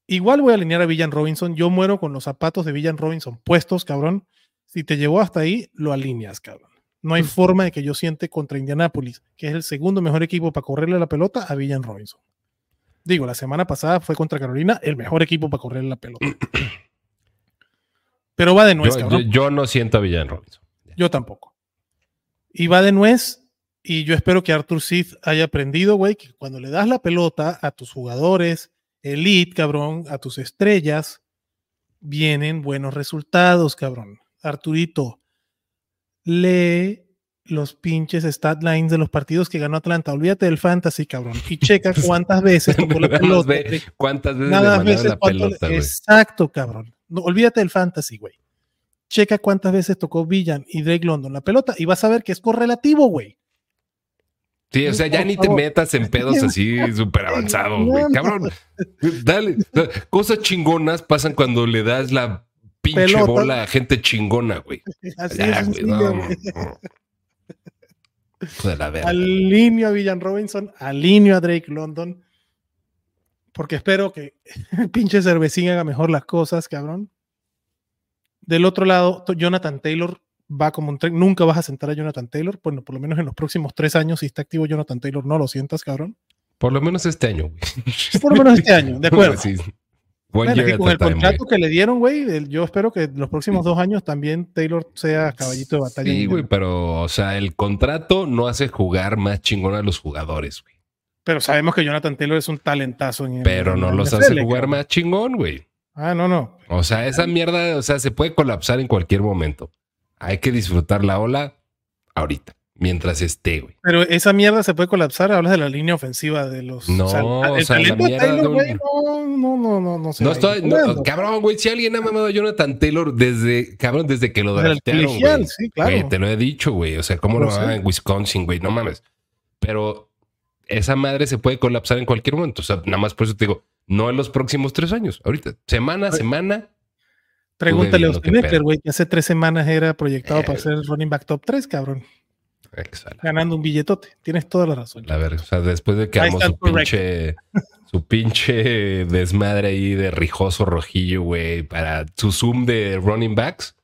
Igual voy a alinear a Villan Robinson. Yo muero con los zapatos de Villan Robinson puestos, cabrón. Si te llevó hasta ahí, lo alineas, cabrón. No hay forma de que yo siente contra Indianapolis, que es el segundo mejor equipo para correrle la pelota, a Villan Robinson. Digo, la semana pasada fue contra Carolina, el mejor equipo para correrle la pelota. Pero va de nuez, yo, Yo, no siento a Villan Robinson. Yo tampoco. Y va de nuez. Y yo espero que Arthur Sith haya aprendido, güey, que cuando le das la pelota a tus jugadores, elite, cabrón, a tus estrellas, vienen buenos resultados, cabrón. Arturito, lee los pinches stat lines de los partidos que ganó Atlanta. Olvídate del fantasy, cabrón. Y checa cuántas veces tocó la pelota. cuántas veces, Nada veces la pelota, Exacto, cabrón. No, olvídate del fantasy, güey. Checa cuántas veces tocó Villan y Drake London la pelota y vas a ver que es correlativo, güey. Sí, o sea, ya ni te metas en pedos así súper avanzados, güey. Cabrón, dale. Cosas chingonas pasan cuando le das la pinche bola a gente chingona, güey. Así es, güey. No, Alineo a Villan Robinson, alineo a Drake London. Porque espero que el pinche cervecín haga mejor las cosas, cabrón. Del otro lado, Jonathan Taylor va como un tren. Nunca vas a sentar a Jonathan Taylor. Bueno, por lo menos en los próximos tres años, si está activo Jonathan Taylor, no lo sientas, cabrón. Por lo menos este año, güey. Por lo menos este año, de acuerdo. sí. con el contrato que le dieron, güey, yo espero que los próximos dos años también Taylor sea caballito de batalla. Sí, güey, pero, o sea, el contrato no hace jugar más chingón a los jugadores, güey. Pero sabemos que Jonathan Taylor es un talentazo. En pero no los hace jugar más chingón, güey. Ah, no, no. O sea, esa mierda, o sea, se puede colapsar en cualquier momento. Hay que disfrutar la ola ahorita, mientras esté, güey. Pero esa mierda se puede colapsar, hablas de la línea ofensiva de los... No, o sea, la mierda de un... no, no, no, no, no sé. No estoy, no, cabrón, güey, si alguien ha mamado a Jonathan Taylor desde, cabrón, desde que lo draftearon, güey. Sí, claro. te lo he dicho, güey, o sea, ¿cómo lo van en Wisconsin, güey? No mames. Pero esa madre se puede colapsar en cualquier momento, o sea, nada más por eso te digo, no en los próximos tres años, ahorita, semana a semana Pregúntale a Austin Eckler, güey, que hace tres semanas era proyectado para eh. ser running back top 3, cabrón. Excelente. Ganando un billetote. Tienes toda la razón. A ver, o sea, después de que amo su pinche, su pinche desmadre ahí de rijoso rojillo, güey, para su zoom de running backs.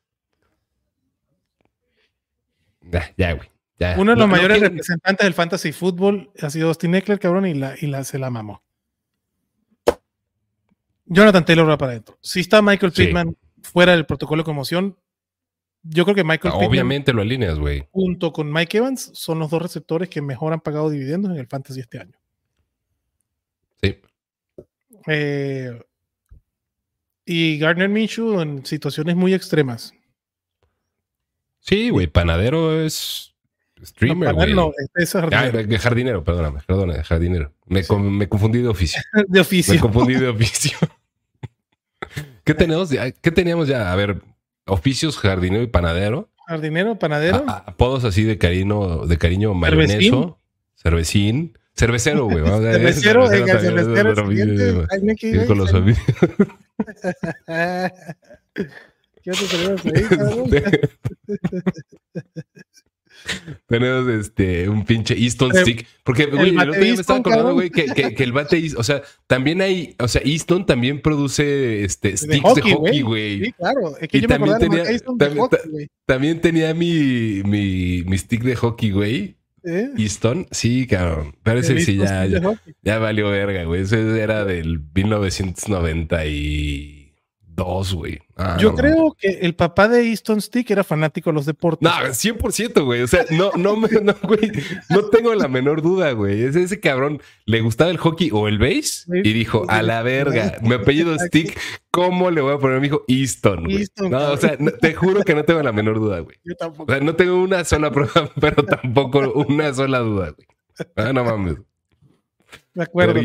Ya, güey. Uno de los mayores representantes del fantasy fútbol ha sido Austin Eckler, cabrón, y, la, y la, se la mamó. Jonathan Taylor va para adentro. Si está Michael Pittman, fuera del protocolo de conmoción, yo creo que Michael ah, Obviamente lo alineas, güey. Junto con Mike Evans, son los dos receptores que mejor han pagado dividendos en el fantasy este año. Sí. Eh, y Gardner Minshew en situaciones muy extremas. Sí, güey, panadero es streamer, güey. No, es jardinero. jardinero, perdóname, perdóname, jardinero. Me, me confundí de oficio. de oficio. Me confundí de oficio. ¿Qué tenemos? ¿Qué teníamos ya? A ver, oficios jardinero y panadero. Jardinero, panadero. apodos así de cariño, de cariño mayoneso, cervecín, cervecero, güey. cervecero, cervecero, cervecero. Con los ¿Qué otro tenemos ahí, Tenemos este, un pinche Easton Stick. Porque, güey, el, otro día me estaba acordando, güey, que, que, el bate, o sea, también hay, o sea, Easton también produce este, sticks de hockey, güey. Sí, claro. Es que y yo también, me tenía, también, hockey, también tenía mi, mi, mi stick de hockey, güey. ¿Eh? Easton, sí, cabrón. Pero ese sí ya, ya, ya, valió verga, güey. Ese era del 1990 y dos, güey. Ah, Yo creo que el papá de Easton Stick era fanático de los deportes. No, 100%, güey. O sea, no, no, no, güey. No tengo la menor duda, güey. Ese, ese cabrón le gustaba el hockey o el base y dijo, a la verga, mi apellido Stick, ¿cómo le voy a poner a mi hijo Easton? no, o sea, te juro que no tengo la menor duda, güey. Yo tampoco. O sea, no tengo una sola prueba, pero tampoco una sola duda, güey. Ah, no mames. De acuerdo.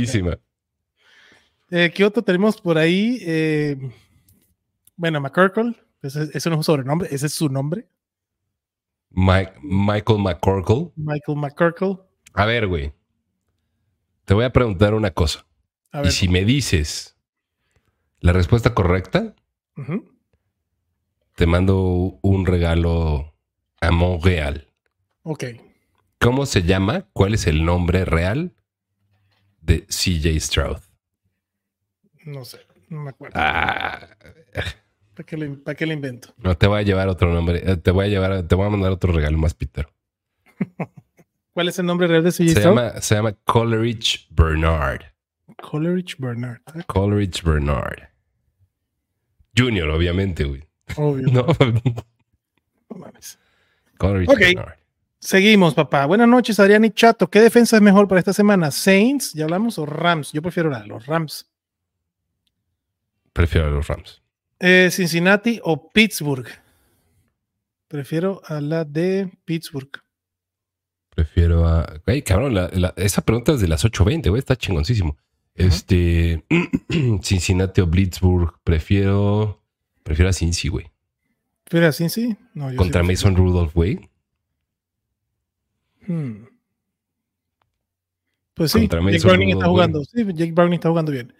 Eh, ¿Qué otro tenemos por ahí? Eh, bueno, McCurkle, ese, ese, no es un sobrenombre, ese es su nombre. Michael McCurkle. Michael McCurkle. A ver, güey. Te voy a preguntar una cosa. Y si me dices la respuesta correcta, te mando un regalo a Montreal. Ok. ¿Cómo se llama? ¿Cuál es el nombre real de CJ Stroud? No sé, no me acuerdo. Ah. ¿Para qué, le, ¿Para qué le invento? No, te voy a llevar otro nombre. Eh, te voy a llevar, te voy a mandar otro regalo más, Peter. ¿Cuál es el nombre real de ese se llama, se llama Coleridge Bernard. Coleridge Bernard. Ah. Coleridge Bernard. Junior, obviamente, güey. Obvio. no. no mames. Coleridge Bernard. Seguimos, papá. Buenas noches, Adrián y Chato. ¿Qué defensa es mejor para esta semana? ¿Saints? ¿Ya hablamos? ¿O Rams? Yo prefiero a los Rams. Prefiero a los Rams. Eh, Cincinnati o Pittsburgh. Prefiero a la de Pittsburgh. Prefiero a. Güey, cabrón, esa pregunta es de las 8.20, güey, está chingoncísimo. Este. Cincinnati o Pittsburgh. Prefiero. Prefiero a Cincy, güey. ¿Prefiero a Cincy? No, yo Contra Mason Rudolph, güey. Hmm. Pues sí, Jake Browning está jugando. Sí, Jake Browning está jugando bien.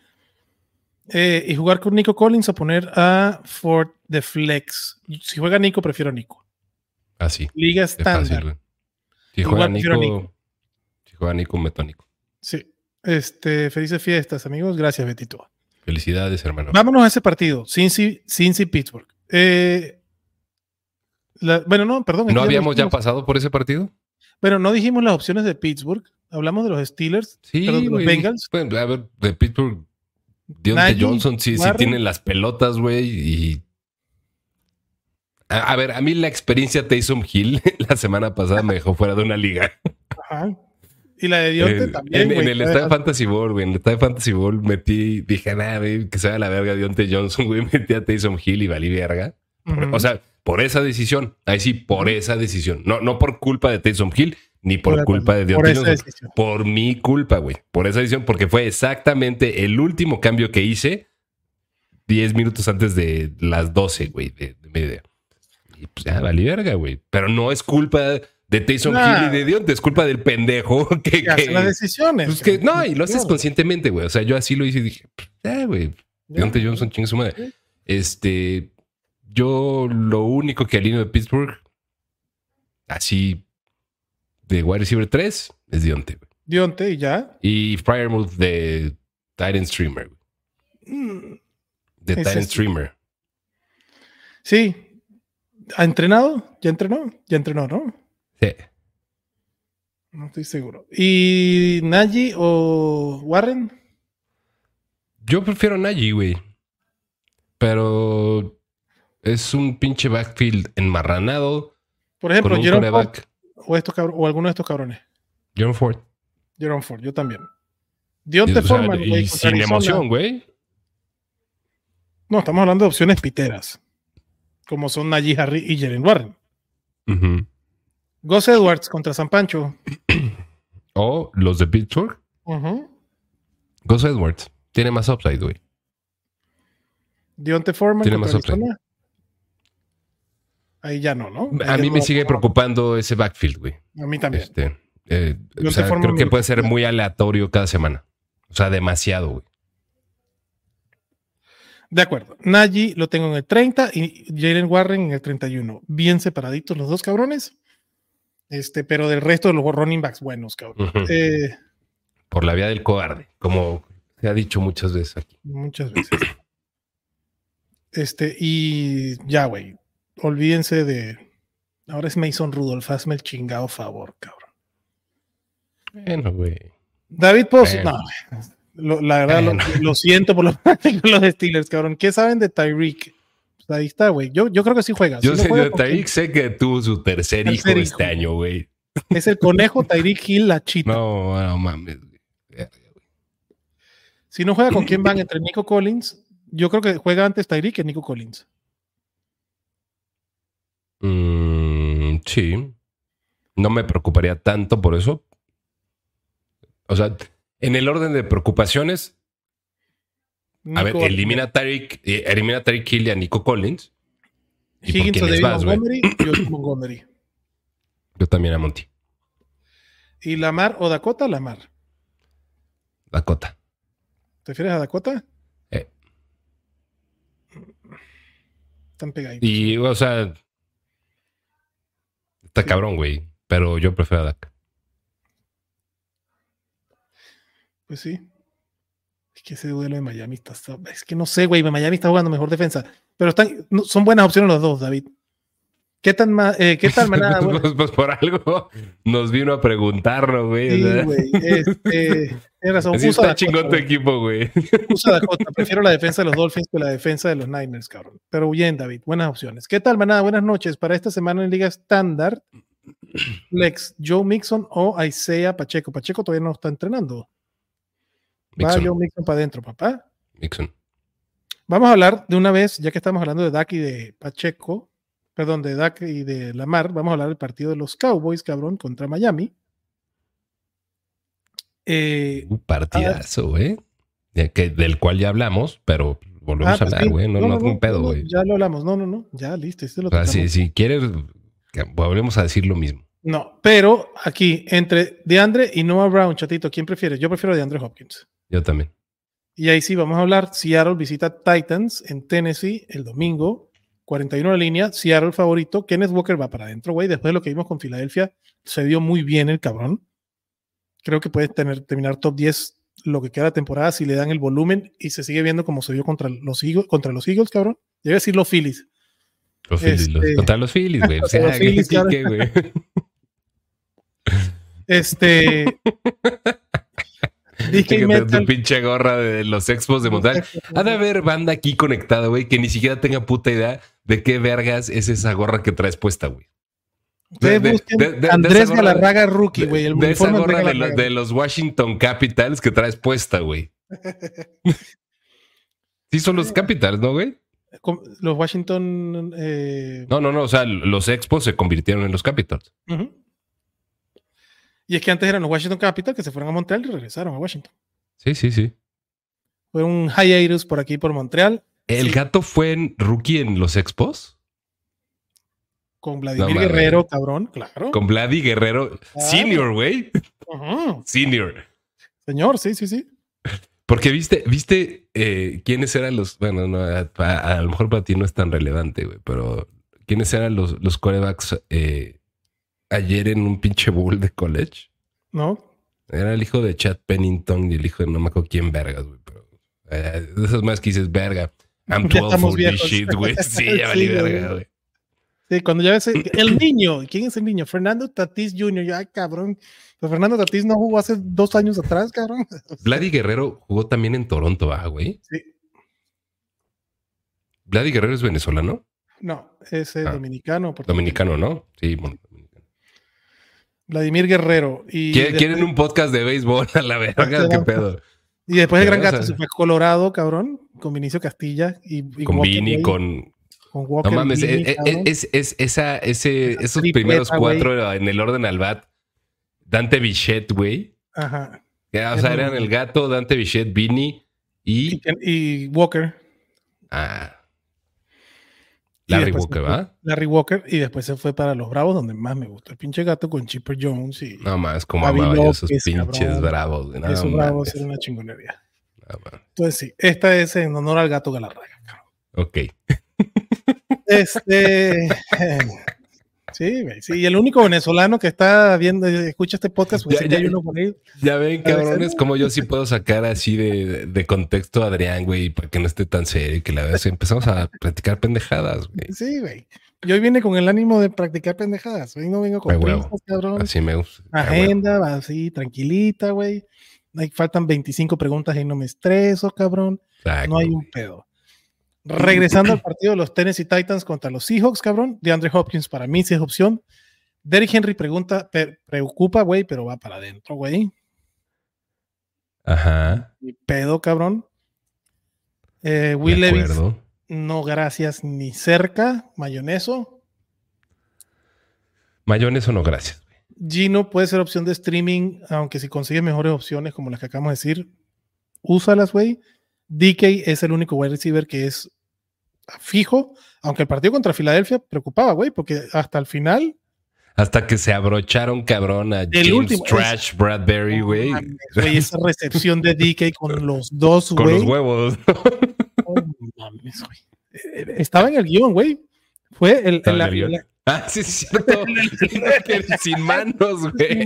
Eh, y jugar con Nico Collins o poner a Ford de Flex. Si juega Nico, prefiero Nico. Así. Liga estándar. si juega Nico, si juega Nico, meto Nico. Sí. Este, felices fiestas, amigos. Gracias, Betito. Felicidades, hermano. Vámonos a ese partido. Cincy, Cincy Pittsburgh. Eh, bueno, no, perdón. ¿No habíamos ya pasado por ese partido? Bueno, no dijimos las opciones de Pittsburgh. Hablamos de los Steelers. Sí, de los Bengals. a ver, de Pittsburgh Dionte Johnson sí, sí tiene las pelotas, güey. Y. A, ver, a mí la experiencia Taysom Hill la semana pasada me dejó fuera de una liga. Ajá. Y la de Dionte también. En, el Estadio Fantasy Ball, güey. En el Estadio Fantasy Ball metí, dije, nada, que se vaya la verga Dionte Johnson, güey. Metí a Taysom Hill y valí verga. O sea, por esa decisión. Ahí sí, por esa decisión. No, no por culpa de Taysom Hill, ni por, culpa de Johnson. Por mi culpa, güey. Por esa decisión, porque fue exactamente el último cambio que hice 10 minutos antes de las 12, güey, de, de media. Y pues ya, valí verga, güey. Pero no es culpa de Taysom Hill y de Dionte, es culpa del pendejo que, que hace las decisiones. Pues que, no, y lo haces conscientemente, güey. O sea, yo así lo hice y dije, eh, güey, Dionte Johnson, chingue su madre. Este, yo lo único que alineo de Pittsburgh, así de wide receiver 3, es Dionte. Güey. Dionte y ya. Y Fryermuth de Titan Streamer. Mm, de Titan Streamer. Sí. ¿Ha entrenado? ¿Ya entrenó? Ya entrenó, ¿no? Sí. No estoy seguro. ¿Y Nagy o Warren? Yo prefiero Nagy, güey. Pero es un pinche backfield enmarranado. Por ejemplo, Jerome Ford o, estos o alguno de estos cabrones. Jerome Ford. Jerome Ford, yo también. Dionte Foreman, Y sin emoción, güey. No, estamos hablando de opciones piteras. Como son Najee Harry y Jeren Warren. Uh Gus Edwards contra San Pancho. O los de Pittsburgh. Uh Gus Edwards. Tiene más upside, güey. Dionte Foreman. Tiene más upside. Ahí ya no, ¿no? a mí me sigue preocupando ese backfield, güey. A mí también. Este, eh, creo que puede ser muy aleatorio cada semana. O sea, demasiado, güey. De acuerdo. Najee lo tengo en el 30 y Jalen Warren en el 31. Bien separaditos los dos cabrones. Este, pero del resto de los running backs buenos, cabrón. Eh, Por la vía del cobarde, como se ha dicho muchas veces aquí. Muchas veces. Este, y ya, güey. Olvídense de. Ahora es Mason Rudolph, hazme el chingado favor, cabrón. Bueno, güey. David Post, no, la verdad, lo, siento por los, los Steelers, cabrón. ¿Qué saben de Tyreek? ahí está, güey. Yo, yo creo que sí juega. Yo sé, Tyreek sé que tuvo su tercer, hijo, este año, güey. Es el conejo Tyreek Hill, la chita. No, no mames. Si no juega, ¿con quién van? Entre Nico Collins. Yo creo que juega antes Tyreek que Nico Collins. Mm, sí. No me preocuparía tanto por eso. O sea, en el orden de preocupaciones, a ver, elimina a Tariq, eh, elimina a Tariq Hill y a Nico Collins. ¿Y Higgins o David Montgomery, yo Montgomery. Yo también a Monty. ¿Y Lamar o Dakota? Lamar. Dakota. ¿Te refieres a Dakota? Eh. Están pegaditos. Y, o sea, está cabrón, güey. Pero yo prefiero a Dak. Pues sí que ese duelo de Miami está. Es que no sé, güey. Miami está jugando mejor defensa. Pero están, son buenas opciones los dos, David. ¿Qué tan, eh, ¿qué tal manada? pues, pues, por algo nos vino a preguntarlo, güey. Sí, güey. Este, tienes razón. Así está chingón tu equipo, güey. Usa Dakota. Prefiero la defensa de los Dolphins que la defensa de los Niners, cabrón. Pero bien, David. Buenas opciones. ¿Qué tal, manada? Buenas noches. Para esta semana en Liga Estándar, Lex, Joe Mixon o Isaiah Pacheco. Pacheco todavía no está entrenando. Va Joe Mixon para adentro, papá. Mixon. Vamos a hablar de una vez, ya que estamos hablando de Dak y de Pacheco, perdón, de Dak y de Lamar, vamos a hablar del partido de los Cowboys, cabrón, contra Miami. Eh, un partidazo, ¿eh? del cual ya hablamos, pero volvemos ah, a pues hablar, güey. No, no, no, un pedo, güey. ya lo hablamos, no, no, no, ya listo. Este lo o sea, si, quieres, volvemos a decir lo mismo. No, pero aquí, entre DeAndre y Noah Brown, chatito, ¿quién prefieres? Yo prefiero DeAndre Hopkins. Yo también. Y ahí sí, vamos a hablar. Seattle visita Titans en Tennessee el domingo. 41 la línea. Seattle favorito. Kenneth Walker va para adentro, güey. Después de lo que vimos con Filadelfia, se vio muy bien el cabrón. Creo que puede tener, terminar top 10 lo que queda de temporada si le dan el volumen y se sigue viendo como se vio contra los Eagles, contra los Eagles cabrón. Debe decir los Phillies. Los Phillies, este, contra los Phillies, güey. O sea, los Phillies, güey. Este. Metal. Tu pinche gorra de los expos de Montal. Ha de haber banda aquí conectada, güey, que ni siquiera tenga puta idea de qué vergas es esa gorra que traes puesta, güey. Andrés Galarraga Rookie, güey. De, esa gorra de, los Washington Capitals que traes puesta, güey. sí, son los Capitals, ¿no, güey? Los Washington. Eh, no, no, no. O sea, los Expos se convirtieron en los Capitals. Y es que antes eran los Washington Capitals que se fueron a Montreal y regresaron a Washington. Sí, sí, sí. Fue un hiatus por aquí, por Montreal. ¿El gato fue en rookie en los Expos? Con Vladimir Guerrero, cabrón, claro. Con Vladdy Guerrero, senior, güey. Senior. Señor, sí, sí, sí. Porque viste, viste eh, quiénes eran los. Bueno, no, a, lo mejor para ti no es tan relevante, güey, pero quiénes eran los, los corebacks eh, ayer en un pinche bowl de college. No. Era el hijo de Chad Pennington y el hijo de no me acuerdo quién vergas, güey. Pero eh, esas más que dices, verga. I'm 12 for this shit, güey. Sí, ya valí verga, güey. Sí, cuando ya ves el niño, ¿quién es el niño? Fernando Tatís Jr., ya cabrón. Pero Fernando Tatís no jugó hace dos años atrás, cabrón. Vladi Guerrero jugó también en Toronto, ¿ah, güey? Sí. ¿Vladi Guerrero es venezolano? No, es eh, ah. dominicano. Dominicano, ¿no? Sí, bueno. Vladimir Guerrero. Y ¿Quieren un podcast de béisbol a la verga? ¿Qué pedo? Y después el Gran Gato se fue Colorado, cabrón, con Vinicio Castilla. Y, con Vini, con, no mames, eh, eh, es, es, esa, ese, esos primeros cuatro en el orden al bat. Dante Bichette, güey. Ajá. o sea, eran el gato, Dante Bichette, Vini y... y. Walker. Ah. Larry Walker, ¿va? Larry Walker, y después se fue para los Bravos, donde más me gusta. El pinche gato con Chipper Jones y. No más, como amaba yo esos pinches bravos. esos bravos eran una chingonería. Entonces, sí, esta es en honor al gato Galarraga. Ok. Este. Sí, sí, y el único venezolano que está viendo, escucha este podcast, pues ya, hay uno con él. Ya ven, cabrones, como yo sí puedo sacar así de, contexto a Adrián, güey, para que no esté tan serio y que la vez empezamos a practicar pendejadas, güey. Sí, güey. Yo hoy vine con el ánimo de practicar pendejadas. Hoy no vengo con prisas, cabrón. Así me gusta. Agenda, va así, tranquilita, güey. Faltan 25 preguntas y no me estreso, cabrón. No hay un pedo. Regresando al partido de los Tennessee Titans contra los Seahawks, cabrón. De Andre Hopkins para mí sí es opción. Derrick Henry pregunta, preocupa, güey, pero va para adentro, güey. Ajá. Mi pedo, cabrón. Eh, Will Levis, no gracias ni cerca. Mayoneso. Mayoneso no gracias. Gino puede ser opción de streaming, aunque si consigues mejores opciones como las que acabamos de decir, úsalas, güey. DK es el único wide receiver que es fijo, aunque el partido contra Filadelfia preocupaba, güey, porque hasta el final. Hasta que se abrocharon cabrón a James Trash Bradbury, güey. esa recepción de DK con los dos, güey. Con los huevos. Estaba en el guion, güey. Fue el. ah, sí, es cierto. Sin manos, güey.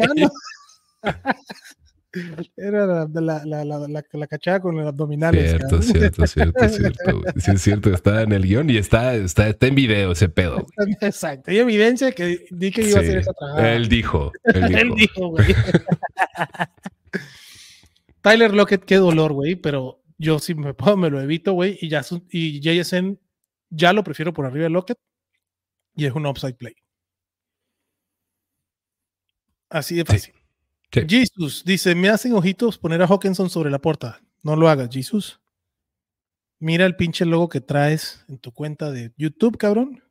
Era la, la, la, la, cachada con los abdominales. Cierto, cierto, cierto, cierto. Sí, es cierto, está en el guion y está, está, está en video ese pedo. Exacto. Hay evidencia que di que iba a hacer esa trabajada. Él dijo. Él dijo, güey. Tyler Lockett, qué dolor, güey, pero yo si me puedo, me lo evito, güey, y, ya, y JSN ya lo prefiero por arriba de Lockett y es un upside play. Así de fácil. Jesus dice: Me hacen ojitos poner a Hawkinson sobre la puerta. No lo hagas, Jesus. Mira el pinche logo que traes en tu cuenta de YouTube, cabrón.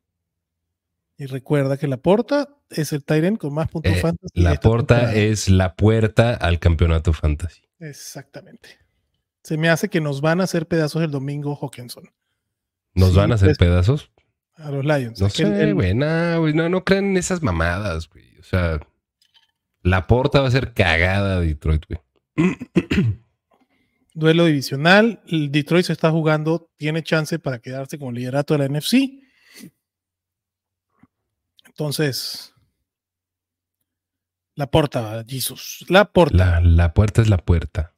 Y recuerda que la porta es el Tyrant con más puntos eh, fantasy. La porta es la puerta al campeonato fantasy. Exactamente. Se me hace que nos van a hacer pedazos el domingo Hawkinson. ¿Nos van a hacer pues, pedazos? A los Lions. No sé, güey. No, no, no crean en esas mamadas, güey. O sea, la porta va a ser cagada Detroit, güey. Duelo divisional. El Detroit se está jugando, tiene chance para quedarse con el liderato de la NFC. Entonces, la puerta, Jesus. La puerta. La, puerta es la puerta.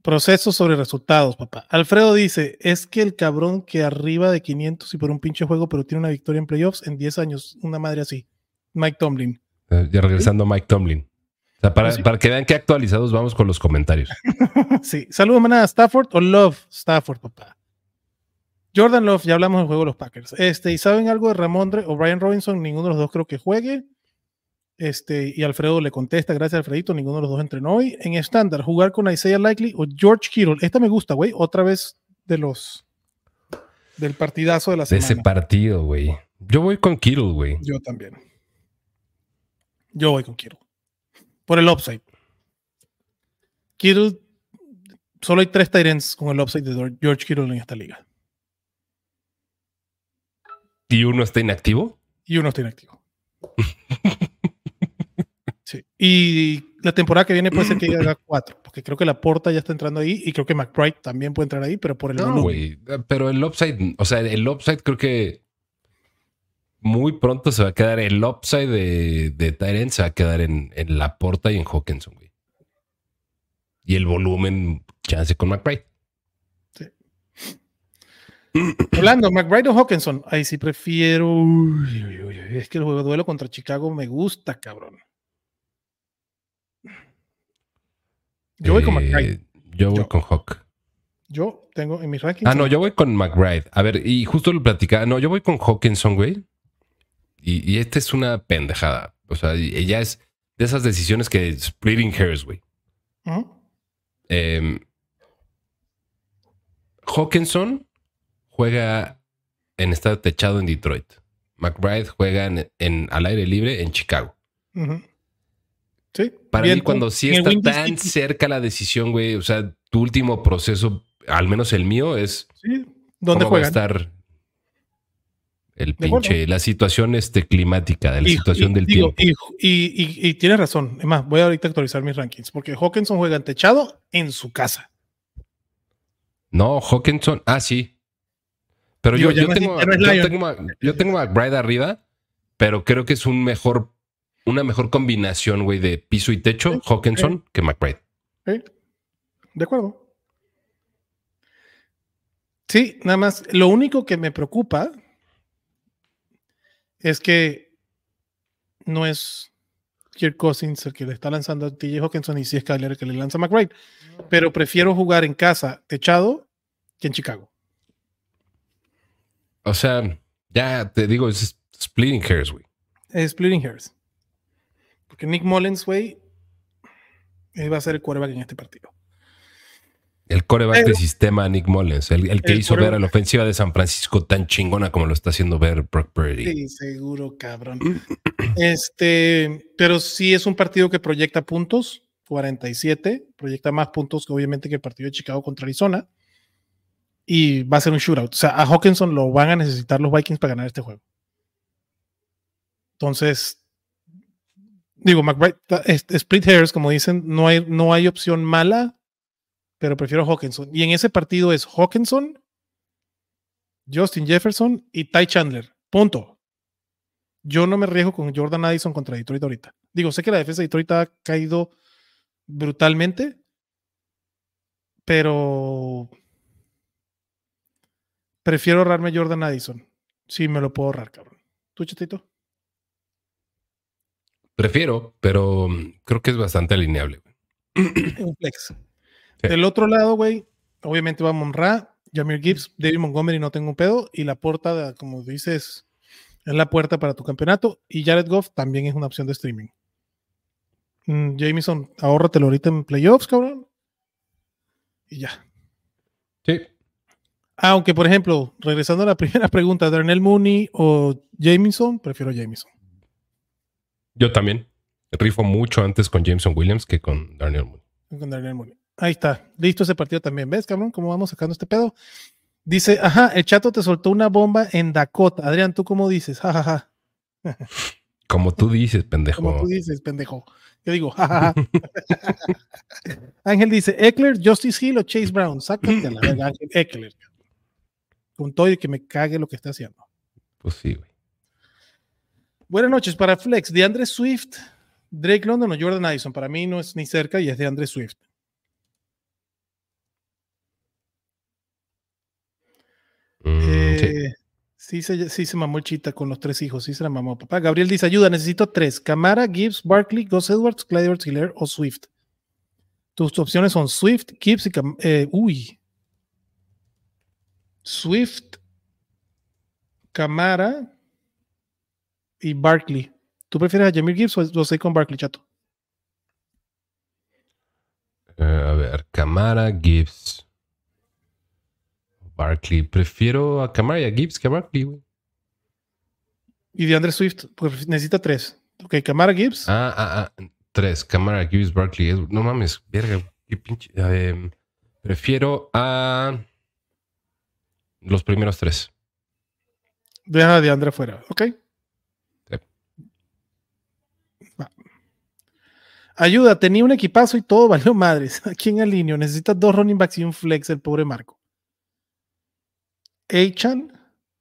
Proceso sobre resultados, papá. Alfredo dice, es que el cabrón que arriba de 500 y por un pinche juego, pero tiene una victoria en playoffs en 10 años, una madre así. Mike Tomlin. Eh, ya regresando a Mike Tomlin para, que vean qué actualizados vamos con los comentarios. sí. Saludos, manada. ¿Stafford o Love? Stafford, papá. Jordan Love, ya hablamos del juego de los Packers. Este, ¿y saben algo de Ramondre o Brian Robinson? Ninguno de los dos creo que juegue. Este, y Alfredo le contesta, gracias Alfredito, ninguno de los dos entrenó hoy. En estándar, jugar con Isaiah Likely o George Kittle. Esta me gusta, güey. Otra vez de los del partidazo de la semana. De ese partido, güey. Yo voy con Kittle, güey. Yo también. Yo voy con Kittle. Por el upside. Kittle, solo hay tres Tyrants con el upside de George Kittle en esta liga. ¿Y uno está inactivo? Y uno está inactivo. sí. Y la temporada que viene puede ser que haga cuatro, porque creo que la Porta ya está entrando ahí y creo que McBride también puede entrar ahí, pero por el no, güey. Pero el upside, o sea, el upside creo que muy pronto se va a quedar el upside de, de Tyrant, se va a quedar en, en la Porta y en Hawkinson, güey. Y el volumen, chance con McBride. Sí. Hablando, McBride o Hawkinson, ahí sí prefiero. es que el juego de duelo contra Chicago me gusta, cabrón. Yo voy con eh, McBride. Yo voy con Hawk. Yo tengo en mis rankings. Ah, no, yo voy con McBride. A ver, y justo lo platicaba. No, yo voy con Hawkinson, güey. Y, y esta es una pendejada. O sea, ella es de esas decisiones que splitting hairs, güey. Em, Hawkinson juega en estado techado en Detroit. McBride juega en, al aire libre en Chicago. Sí. Para mí, cuando sí está tan cerca la decisión, güey, o sea, tu último proceso, al menos el mío, es. Sí. ¿Dónde juega? estar el pinche, la situación este, climática, de la situación del tiempo. Y, tienes razón. Es más, voy a ahorita actualizar mis rankings, porque Hawkinson juega en techado en su casa. No, Hawkinson, ah, sí. Pero yo, yo, tengo, yo, tengo, a McBride arriba, pero creo que es un mejor, una mejor combinación, güey, de piso y techo, Hawkinson, que McBride. De acuerdo. Sí, nada más. Lo único que me preocupa es que no es Kirk Cousins el que le está lanzando a TJ Hawkinson y si es Kyler el que le lanza a McBride. Pero prefiero jugar en casa techado que en Chicago. O sea, ya te digo, es splitting hairs, güey. Es splitting hairs. Porque Nick Mullens, güey, va a ser el quarterback en este partido. El coreback del sistema Nick Mullens, el, que hizo ver a la ofensiva de San Francisco tan chingona como lo está haciendo ver Brock Purdy. Sí, seguro, cabrón. este, pero sí es un partido que proyecta puntos, 47, proyecta más puntos que obviamente que el partido de Chicago contra Arizona. Y va a ser un shootout. O sea, a Hawkinson lo van a necesitar los Vikings para ganar este juego. Entonces, digo, McBride, split hairs, como dicen, no hay, no hay opción mala pero prefiero Hawkinson. Y en ese partido es Hawkinson, Justin Jefferson y Ty Chandler. Punto. Yo no me arriesgo con Jordan Addison contra Detroit ahorita. Digo, sé que la defensa de Detroit ha caído brutalmente, pero prefiero ahorrarme Jordan Addison. Si me lo puedo ahorrar, cabrón. ¿Tú, chatito? Prefiero, pero creo que es bastante alineable. Un flex. Del otro lado, güey, obviamente va Monra, Jamir Gibbs, David Montgomery, no tengo un pedo. Y la puerta, como dices, es la puerta para tu campeonato. Y Jared Goff también es una opción de streaming. Mm, Jameson, ahórratelo ahorita en playoffs, cabrón. Y ya. Sí. Aunque, por ejemplo, regresando a la primera pregunta, Darnell Mooney o Jameson, prefiero Jameson. Yo también. Rifo mucho antes con Jameson Williams que con Darnell Mooney. Con Darnell Mooney. Ahí está, listo ese partido también. ¿Ves, cabrón? ¿Cómo vamos sacando este pedo? Dice, ajá, el chato te soltó una bomba en Dakota. Adrián, ¿tú cómo dices? Ja, Como tú dices, pendejo. Como tú dices, pendejo. Yo digo, jajaja. Ángel dice, Eckler, Justice Hill o Chase Brown. Sácate a la verga, Ángel Eckler. Con todo y que me cague lo que está haciendo. Pues sí, güey. Buenas noches para Flex. De Andre Swift, Drake London o Jordan Addison. Para mí no es ni cerca y es de Andre Swift. Eh, sí. se, sí se mamó el chita con los tres hijos, sí se la mamó papá. Gabriel dice, ayuda, necesito tres. Camara, Gibbs, Barkley, Gus Edwards, Clyde Edwards, Hiller o Swift. Tus opciones son Swift, Gibbs y eh, uy. Swift, Camara y Barkley. ¿Tú prefieres a Jamir Gibbs o, o con Barkley, chato? Eh, a ver, Camara, Gibbs. Barkley. Prefiero a Camara y a Gibbs que a Barkley, güey. Y de Andre Swift, pues necesita tres. Ok, Camara, Gibbs. Ah, ah, ah. Tres. Camara, Gibbs, Barkley. No mames, verga. Qué pinche. Eh, prefiero a los primeros tres. Deja de Andre fuera, ¿ok? Ayuda, tenía un equipazo y todo valió madres. Aquí en alineo necesitas dos running backs y un flex, el pobre Marco. Achan,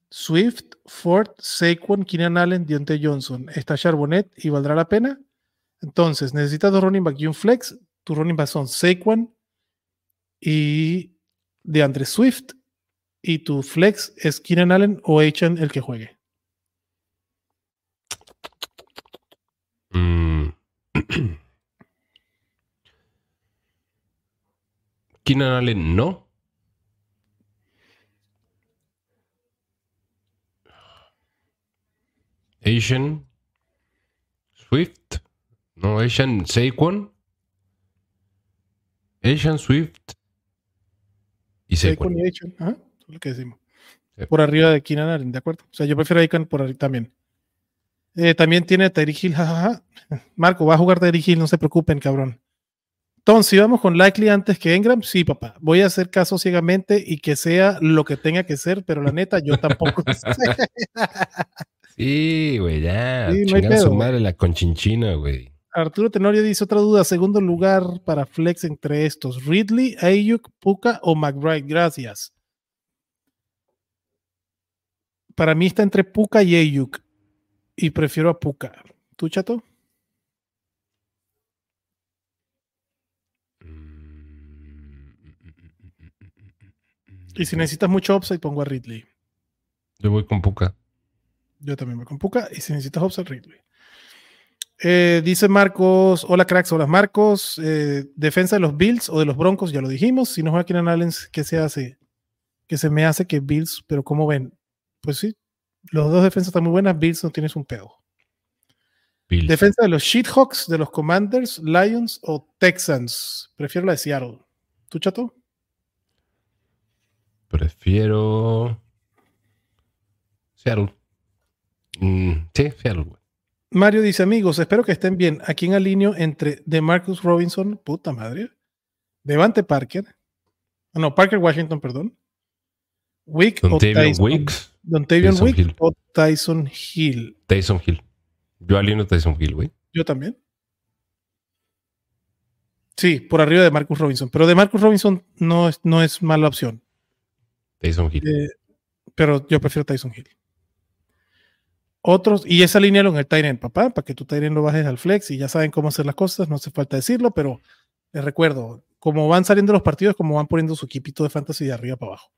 Swift, Ford, Saquon, Keenan Allen, Dionte Johnson. Está Charbonnet y valdrá la pena. Entonces, necesitas dos running backs y un flex. Tu running backs son Saquon y de Andre Swift. Y tu flex es Keenan Allen o Achan el que juegue. Mm. Keenan Allen no. Asian Swift. No, Asian Saquon. Asian Swift. Y Saquon. y Asian. Ajá, es lo que decimos. Por arriba de Keenan Allen, ¿de acuerdo? O sea, yo prefiero a Aiken por arriba también. Eh, también tiene Tyreek Hill, jajaja. Marco, va a jugar Tyreek Hill, no se preocupen, cabrón. Entonces, si vamos con Likely antes que Engram, sí, papá. Voy a hacer caso ciegamente y que sea lo que tenga que ser, pero la neta, yo tampoco sé. Sí, güey, ya. Sí, no su madre la conchinchina, güey. Arturo Tenorio dice otra duda. Segundo lugar para Flex entre estos: Ridley, Ayuk, Puka o McBride. Gracias. Para mí está entre Puka y Ayuk. Y prefiero a Puka. ¿Tú, chato? Y si necesitas mucho upside, pongo a Ridley. Yo voy con Puka. Yo también voy con Puka. Y si necesitas upside, Ridley. Eh, dice Marcos, hola cracks, hola Marcos. Eh, defensa de los Bills o de los Broncos, ya lo dijimos. Si no juega Keenan Allen, ¿qué se hace? Que se me hace que Bills, pero como ven, pues sí, los dos defensas están muy buenas. Bills no tienes un pedo. Defensa de los Sheethawks, de los Commanders, Lions o Texans. Prefiero la de Seattle. ¿Tú, chato? Prefiero. Seattle. Mm, sí, Mario dice: Amigos, espero que estén bien. Aquí en alineo entre de Marcus Robinson, puta madre. Devante Parker. Ah, no, Parker Washington, perdón. Wick o Tyson. Wicks. Dontavian Wick o Tyson Hill. Tyson Hill. Yo alineo Tyson Hill, güey. Yo también. Sí, por arriba de Marcus Robinson. Pero de Marcus Robinson no es, no es mala opción. Tyson Hill. Eh, pero yo prefiero Tyson Hill. Otros, y esa línea en el Tyrant, papá, para que tu Tyrant lo bajes al flex y ya saben cómo hacer las cosas, no hace falta decirlo, pero les recuerdo, como van saliendo los partidos, como van poniendo su equipito de fantasy de arriba para abajo.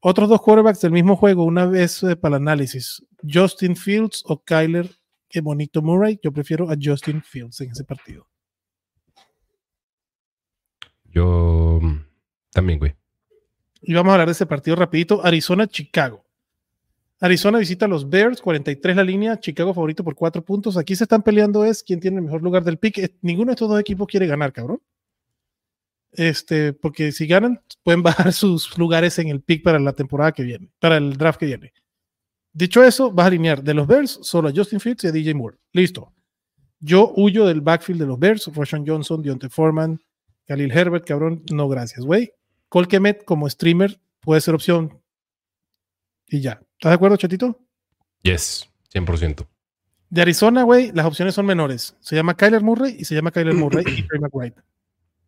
Otros dos quarterbacks del mismo juego, una vez eh, para el análisis, Justin Fields o Kyler que bonito Murray. Yo prefiero a Justin Fields en ese partido. Yo mm, también, güey. Y vamos a hablar de ese partido rapidito. Arizona-Chicago. Arizona visita a los Bears, 43 la línea, Chicago favorito por 4 puntos. Aquí se están peleando es quién tiene el mejor lugar del pick. Ninguno de estos dos equipos quiere ganar, cabrón. Este, porque si ganan, pueden bajar sus lugares en el pick para la temporada que viene, para el draft que viene. Dicho eso, vas a alinear de los Bears solo a Justin Fields y a DJ Moore. Listo. Yo huyo del backfield de los Bears, Roshan Johnson, Dionte Foreman, Khalil Herbert, cabrón, no gracias, güey. Colquemet como streamer puede ser opción. Y ya. ¿Estás de acuerdo, chatito? Yes, 100%. De Arizona, güey, las opciones son menores. Se llama Kyler Murray y se llama Kyler Murray y Trey McBride.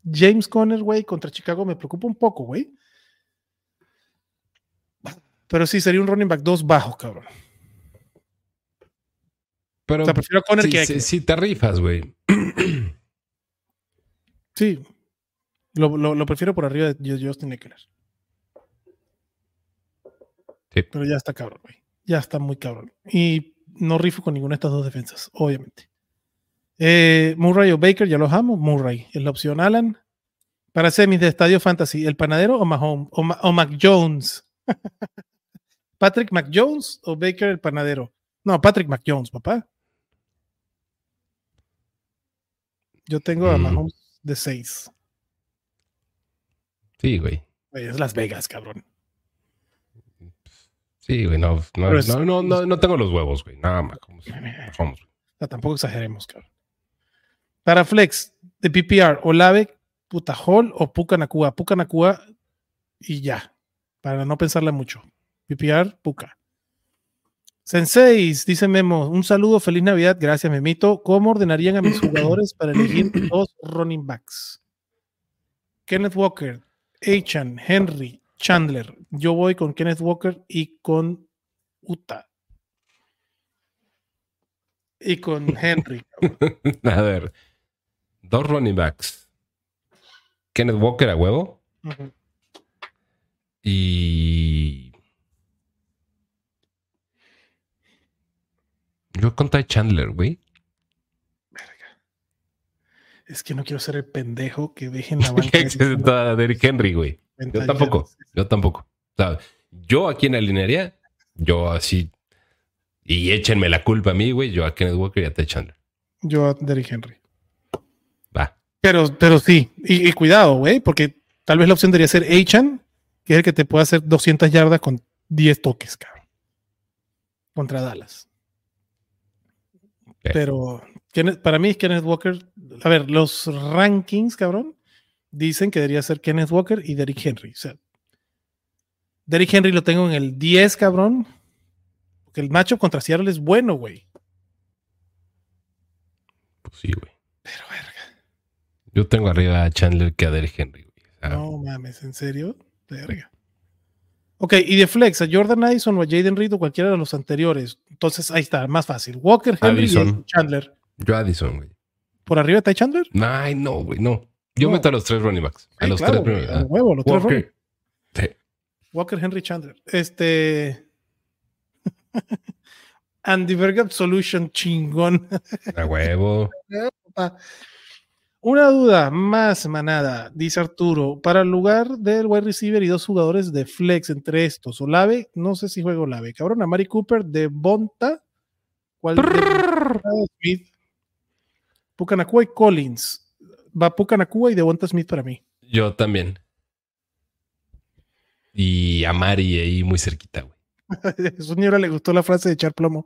James Conner, güey, contra Chicago me preocupa un poco, güey. Pero sí, sería un running back 2 bajo, cabrón. Pero prefiero Conner que Si te rifas, güey. sí. Lo, prefiero por arriba de Justin Eckler. Sí. Pero ya está cabrón, güey. Ya está muy cabrón. Y no rifo con ninguna de estas dos defensas, obviamente. Eh, Murray o Baker, ya los amo. Murray es la opción. Alan. Para semis de Estadio Fantasy, ¿el panadero o Mahomes? O, o Mac Jones. ¿Patrick McJones o Baker el panadero? No, Patrick McJones, papá. Yo tengo a mm. Mahomes de 6. Sí, güey. Es Las Vegas, cabrón. Sí, güey, no, no, no, no, tengo los huevos, güey. Nada más. tampoco exageremos, cabrón. Para Flex, de PPR, Olave, Putahol o Pucanacua. Pucanacua y ya. Para no pensarla mucho. PPR, Puca. Sensei, dice Memo, un saludo, feliz Navidad, gracias Memito. ¿Cómo ordenarían a mis jugadores para elegir dos running backs? Kenneth Walker, Achan, Henry, Chandler. Yo voy con Kenneth Walker y con Uta. Y con Henry. a ver, dos running backs. Kenneth Walker a huevo. Y Yo con Ty Chandler, güey. Verga. Es que no quiero ser el pendejo que dejen la banca. a Derrick Henry, güey. Yo tampoco. Yo tampoco. O sea, yo aquí en la linearia, yo así. Y échenme la culpa a mí, güey. Yo a Kenneth Walker y a Chandler. Yo a Derrick Henry. Va. Pero, pero sí. Y, cuidado, güey, porque tal vez la opción debería ser Achan, que es el que te puede hacer 200 yardas con 10 toques, cabrón. Contra Dallas. Pero para mí Kenneth Walker, a ver, los rankings, cabrón, dicen que debería ser Kenneth Walker y Derrick Henry. O sea, Derrick Henry lo tengo en el 10, cabrón. Porque el macho contra Seattle es bueno, güey. Pues sí, güey. Pero verga. Yo tengo arriba a Chandler que a Derrick Henry, güey. no mames, ¿en serio? Verga. Ok, y de flex, a Jordan Addison o a Jaden Reed o cualquiera de los anteriores. Entonces ahí está, más fácil. Walker, Henry y Chandler. Yo Addison, güey. ¿Por arriba está Chandler? Ay, no, güey, no. Yo meto a los tres running backs. A los tres running backs. Huevo, los Walker. tres sí. Walker, Henry, Chandler. Este. Andy Berg Absolution chingón. A huevo. Una duda más, manada, dice Arturo. Para el lugar del wide receiver y dos jugadores de flex entre estos. Olave, no sé si juego Olave. Cabrón, a Mari Cooper de Bonta. ¿Cuál? Pucanacua y Collins. Va Pucanacua y de Bonta Smith para mí. Yo también. Y a Mari ahí muy cerquita, güey. a su señora le gustó la frase de echar plomo.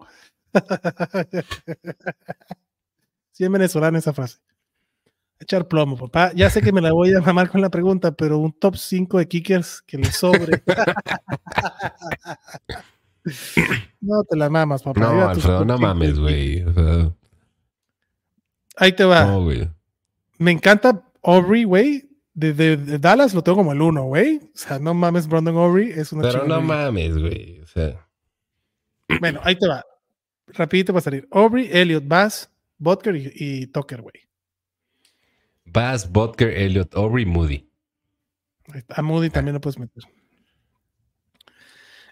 sí, en venezolano esa frase. Echar plomo, papá. Ya sé que me la voy a mamar con la pregunta, pero un top 5 de kickers que le sobre. no te la mamas, papá. No, Alfredo, no mames, güey. Ahí te va. No, güey. Me encanta Aubrey, güey. De, Dallas lo tengo como el 1, güey. O sea, no mames, Brandon Aubrey. Es una Pero no mames, güey. O sea. Bueno, ahí te va. Rapidito va a salir. Aubrey, Elliot, Bass, Butker y, y Tucker, güey. Bass, Butker, Elliot, Aubrey, Moody. A Moody también lo puedes meter.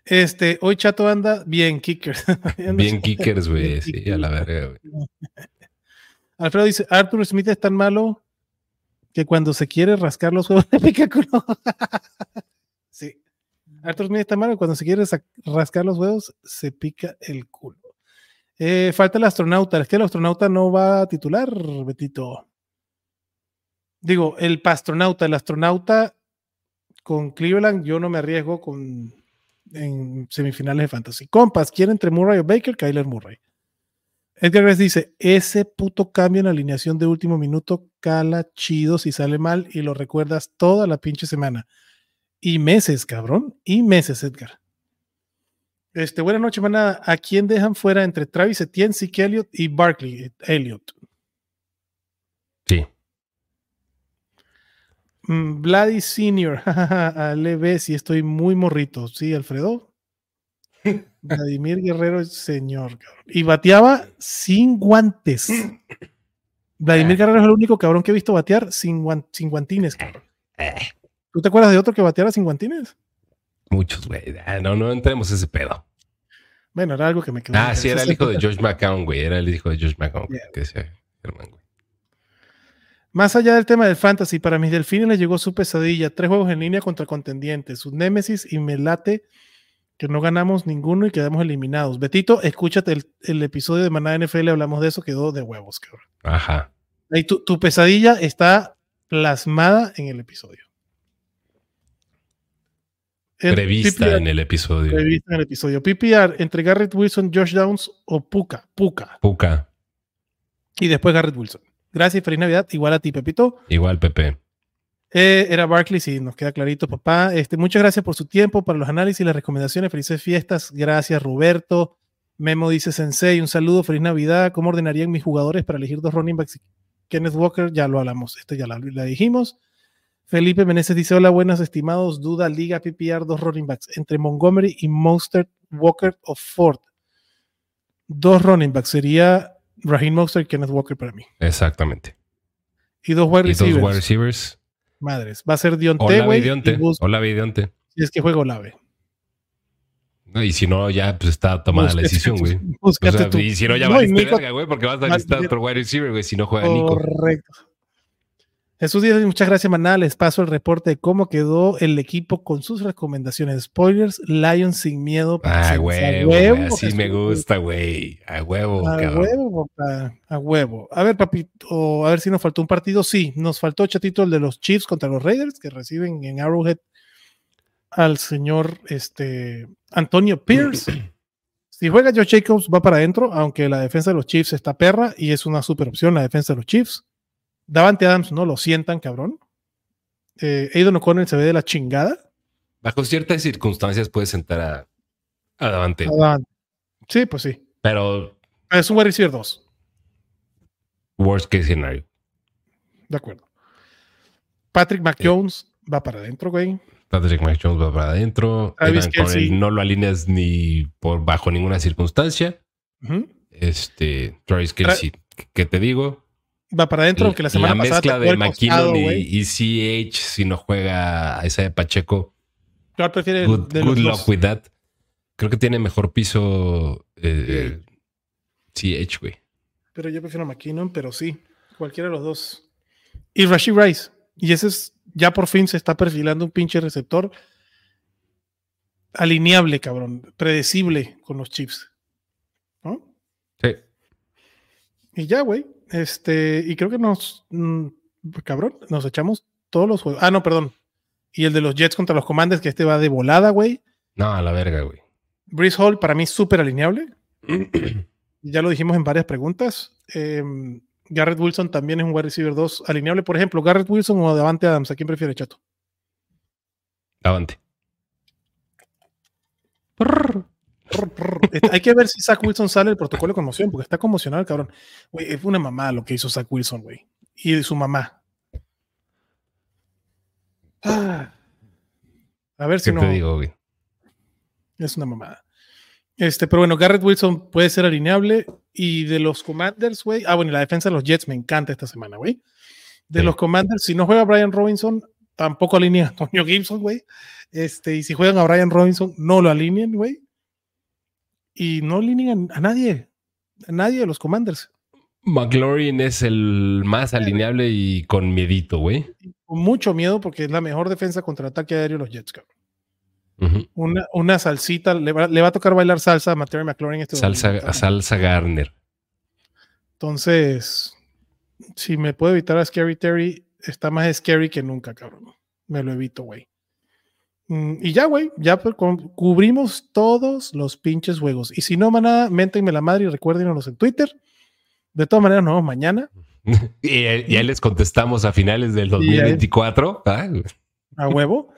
Este, hoy Chato anda bien kickers. bien kickers, güey. Sí, a la verga, güey. Alfredo dice, Arthur Smith es tan malo que cuando se quiere rascar los huevos le pica culo. sí. Arthur Smith es tan malo que cuando se quiere rascar los huevos se pica el culo. Eh, falta el astronauta. Es que el astronauta no va a titular, Betito. Digo, el pastronauta, el astronauta con Cleveland, yo no me arriesgo con en semifinales de fantasy. Compas, ¿quiere entre Murray o Baker? Kyler Murray. Edgar Grace dice: Ese puto cambio en la alineación de último minuto cala chido si sale mal y lo recuerdas toda la pinche semana. Y meses, cabrón. Y meses, Edgar. Este, buena noche, manada. ¿A quién dejan fuera entre Travis Etienne, Zeke Elliott y Barkley Elliott? Sí. Mm, Vladi Senior, le ves si estoy muy morrito, ¿sí, Alfredo? Vladimir Guerrero, señor, Y bateaba sin guantes. Vladimir ah. Guerrero es el único cabrón que he visto batear sin, guantines, cabrón. ¿Tú te acuerdas de otro que bateara sin guantines? Muchos, güey. Ah, no, no entremos ese pedo. Bueno, era algo que me quedó. Ah, sí, era el hijo de George McCown, güey. Era el hijo de George McCown, que decía Germán, güey. Más allá del tema del fantasy, para mis delfines les llegó su pesadilla. Tres juegos en línea contra contendientes, su némesis y me late que no ganamos ninguno y quedamos eliminados. Betito, escúchate el, episodio de Manada NFL, hablamos de eso, quedó de huevos, cabrón. Ajá. Ahí tu, tu pesadilla está plasmada en el episodio. El prevista PPR, en el episodio. Prevista en el episodio. PPR entre Garrett Wilson, Josh Downs o Puka. Puka. Puka. Y después Garrett Wilson. Gracias, feliz Navidad. Igual a ti, Pepito. Igual, Pepe. Eh, era Barkley, sí, nos queda clarito, papá. Este, muchas gracias por su tiempo, para los análisis y las recomendaciones. Felices fiestas. Gracias, Roberto. Memo dice Sensei, un saludo, feliz Navidad. ¿Cómo ordenarían mis jugadores para elegir dos running backs? Kenneth Walker, ya lo hablamos, esto ya la, la dijimos. Felipe Meneses dice: Hola, buenas, estimados. Duda, Liga PPR, dos running backs entre Montgomery y Mostert, Walker o Ford. Dos running backs sería Raheem Mostert y Kenneth Walker para mí. Exactamente. Y dos wide receivers. Y dos wide receivers. Madres. Va a ser Dionte, güey. Hola, Dionte. Si es que juego Olave. No, y si no, ya pues está tomada la decisión, güey. O sea, y si no, ya va a güey, porque vas a necesitar otro wide receiver, güey, si no juega Nico. Correcto. Jesús Díaz, muchas gracias, Maná. Les paso el reporte de cómo quedó el equipo con sus recomendaciones. Spoilers, Lions sin miedo. Ah, huevo, a huevo así me gusta, güey. A huevo, A huevo, papá. A huevo. A ver, papito, a ver si nos faltó un partido. Sí, nos faltó, chatito, el de los Chiefs contra los Raiders, que reciben en Arrowhead al señor este, Antonio Pierce. si juega Joe Jacobs, va para adentro, aunque la defensa de los Chiefs está perra y es una super opción la defensa de los Chiefs. Davante Adams no lo sientan, cabrón. Eh, Aiden O'Connell se ve de la chingada. Bajo ciertas circunstancias puede sentar a, a Davante. Sí, pues sí. Pero. Es un wide receiver 2. Worst case scenario. De acuerdo. Patrick McJones va para adentro, güey. Patrick McJones va para adentro. no lo alineas ni por bajo ninguna circunstancia. Este, Travis Kelsey, ¿qué te digo? Va para adentro, aunque la semana la pasada. mezcla de McKinnon y, CH, si no juega a esa de Pacheco. Claro, prefiere good, luck with that. Creo que tiene mejor piso eh, CH, güey. Pero yo prefiero a McKinnon, pero sí, cualquiera de los dos. Y Rashid Rice. Y ese es, ya por fin se está perfilando un pinche receptor alineable, cabrón, predecible con los Chiefs. ¿No? Sí. Y ya, güey. Este, y creo que nos, mm, cabrón, nos echamos todos los juegos. Ah, no, perdón. Y el de los Jets contra los Commanders, que este va de volada, güey. No, a la verga, güey. Breeze Hall, para mí, súper alineable. ya lo dijimos en varias preguntas. Em, Garrett Wilson también es un wide receiver 2 alineable. Por ejemplo, Garrett Wilson o Davante Adams, ¿a quién prefiere, chato? Davante. Hay que ver si Zach Wilson sale del protocolo de conmoción, porque está conmocionado el cabrón. Güey, es una mamá lo que hizo Zach Wilson, güey. Y su mamá. Ah. A ver si no. Te digo, güey? Es una mamada. Este, pero bueno, Garrett Wilson puede ser alineable. Y de los Commanders, güey. Ah, bueno, la defensa de los Jets me encanta esta semana, güey. De los Commanders, si no juega Brian Robinson, tampoco alinea a Antonio Gibson, güey. Este, y si juegan a Brian Robinson, no lo alinean, güey y no alinean a nadie, a nadie de los Commanders. McLaurin es el más alineable y con miedito, güey. Con mucho miedo porque es la mejor defensa contra el ataque aéreo de los Jets, cabrón. una, una, salsita, le va, a tocar bailar salsa a Matthew McLaurin este salsa, salsa Garner. Entonces, si me puedo evitar a Scary Terry, está más scary que nunca, cabrón. Me lo evito, güey. Mm, y ya, güey, ya cubrimos todos los pinches juegos. Y si no, maná, méntenme la madre y recuérdenos en Twitter. De todas maneras, nos vemos mañana. y ya les contestamos a finales del 2024. Ah, a huevo.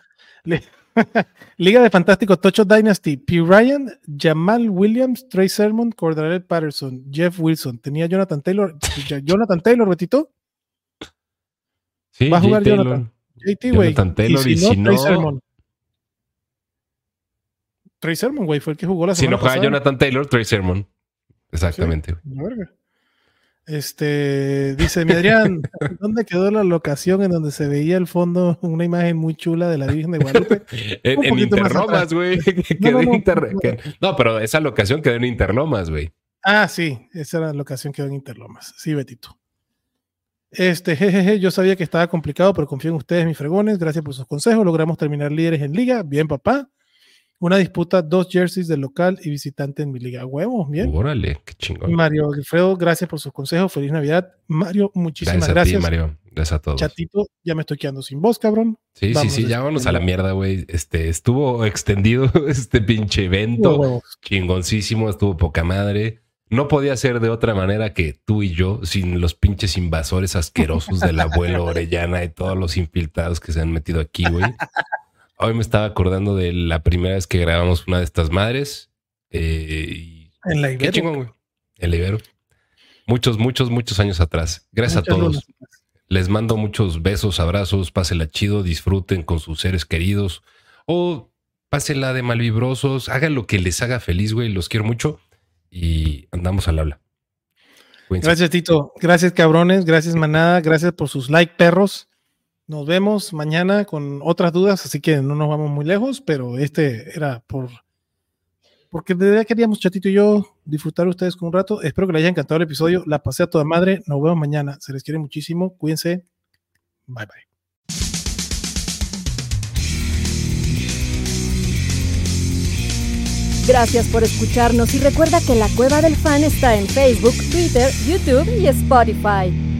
Liga de Fantástico Tocho Dynasty. P. Ryan, Jamal Williams, Trey Sermon, Cordarel Patterson, Jeff Wilson. Tenía Jonathan Taylor. Jonathan Taylor, Betito. Sí, Va a jugar Jonathan. JT, güey. Jonathan Taylor y si no, Trey Sermon, güey, fue el que jugó la semana Si no juega Jonathan Taylor, Trey Sermon. Exactamente. este, dice mi Adrián, ¿dónde quedó la locación en donde se veía el fondo una imagen muy chula de la Virgen de Guadalupe? en, Interlomas, güey. No, no, no, pero esa locación quedó en Interlomas, güey. Ah, sí, esa era la locación quedó en Interlomas. Sí, Betito. Este, jejeje, yo sabía que estaba complicado, pero confío en ustedes, mis fregones. Gracias por sus consejos. Logramos terminar líderes en liga. Bien, papá. Una disputa, dos jerseys de local y visitante en mi liga. Huevos, bien. Órale, qué chingón. Mario Alfredo, gracias por sus consejos. Feliz Navidad. Mario, muchísimas gracias. Gracias a ti, Mario. Gracias a todos. Chatito, ya me estoy quedando sin voz, cabrón. Sí, sí, sí, ya vámonos a la mierda, güey. Este, estuvo extendido este pinche evento. Chingoncísimo, estuvo poca madre. No podía ser de otra manera que tú y yo, sin los pinches invasores asquerosos del abuelo Orellana y todos los infiltrados que se han metido aquí, güey. Hoy me estaba acordando de la primera vez que grabamos una de estas madres. Eh, en la Ibero. Qué chingón, güey. En la Ibero. Muchos, muchos, muchos años atrás. Gracias a todos. Les mando muchos besos, abrazos, pásela chido, disfruten con sus seres queridos o pásela de malvibrosos, hagan lo que les haga feliz, güey. Los quiero mucho y andamos al habla. Gracias, Tito. Gracias, cabrones. Gracias, manada. Gracias por sus like, perros. Nos vemos mañana con otras dudas, así que no nos vamos muy lejos, pero este era por porque de verdad queríamos Chatito y yo disfrutar ustedes con un rato. Espero que les haya encantado el episodio. La pasé a toda madre. Nos vemos mañana. Se les quiere muchísimo. Cuídense. Bye bye. Gracias por escucharnos y recuerda que la Cueva del Fan está en Facebook, Twitter, YouTube y Spotify.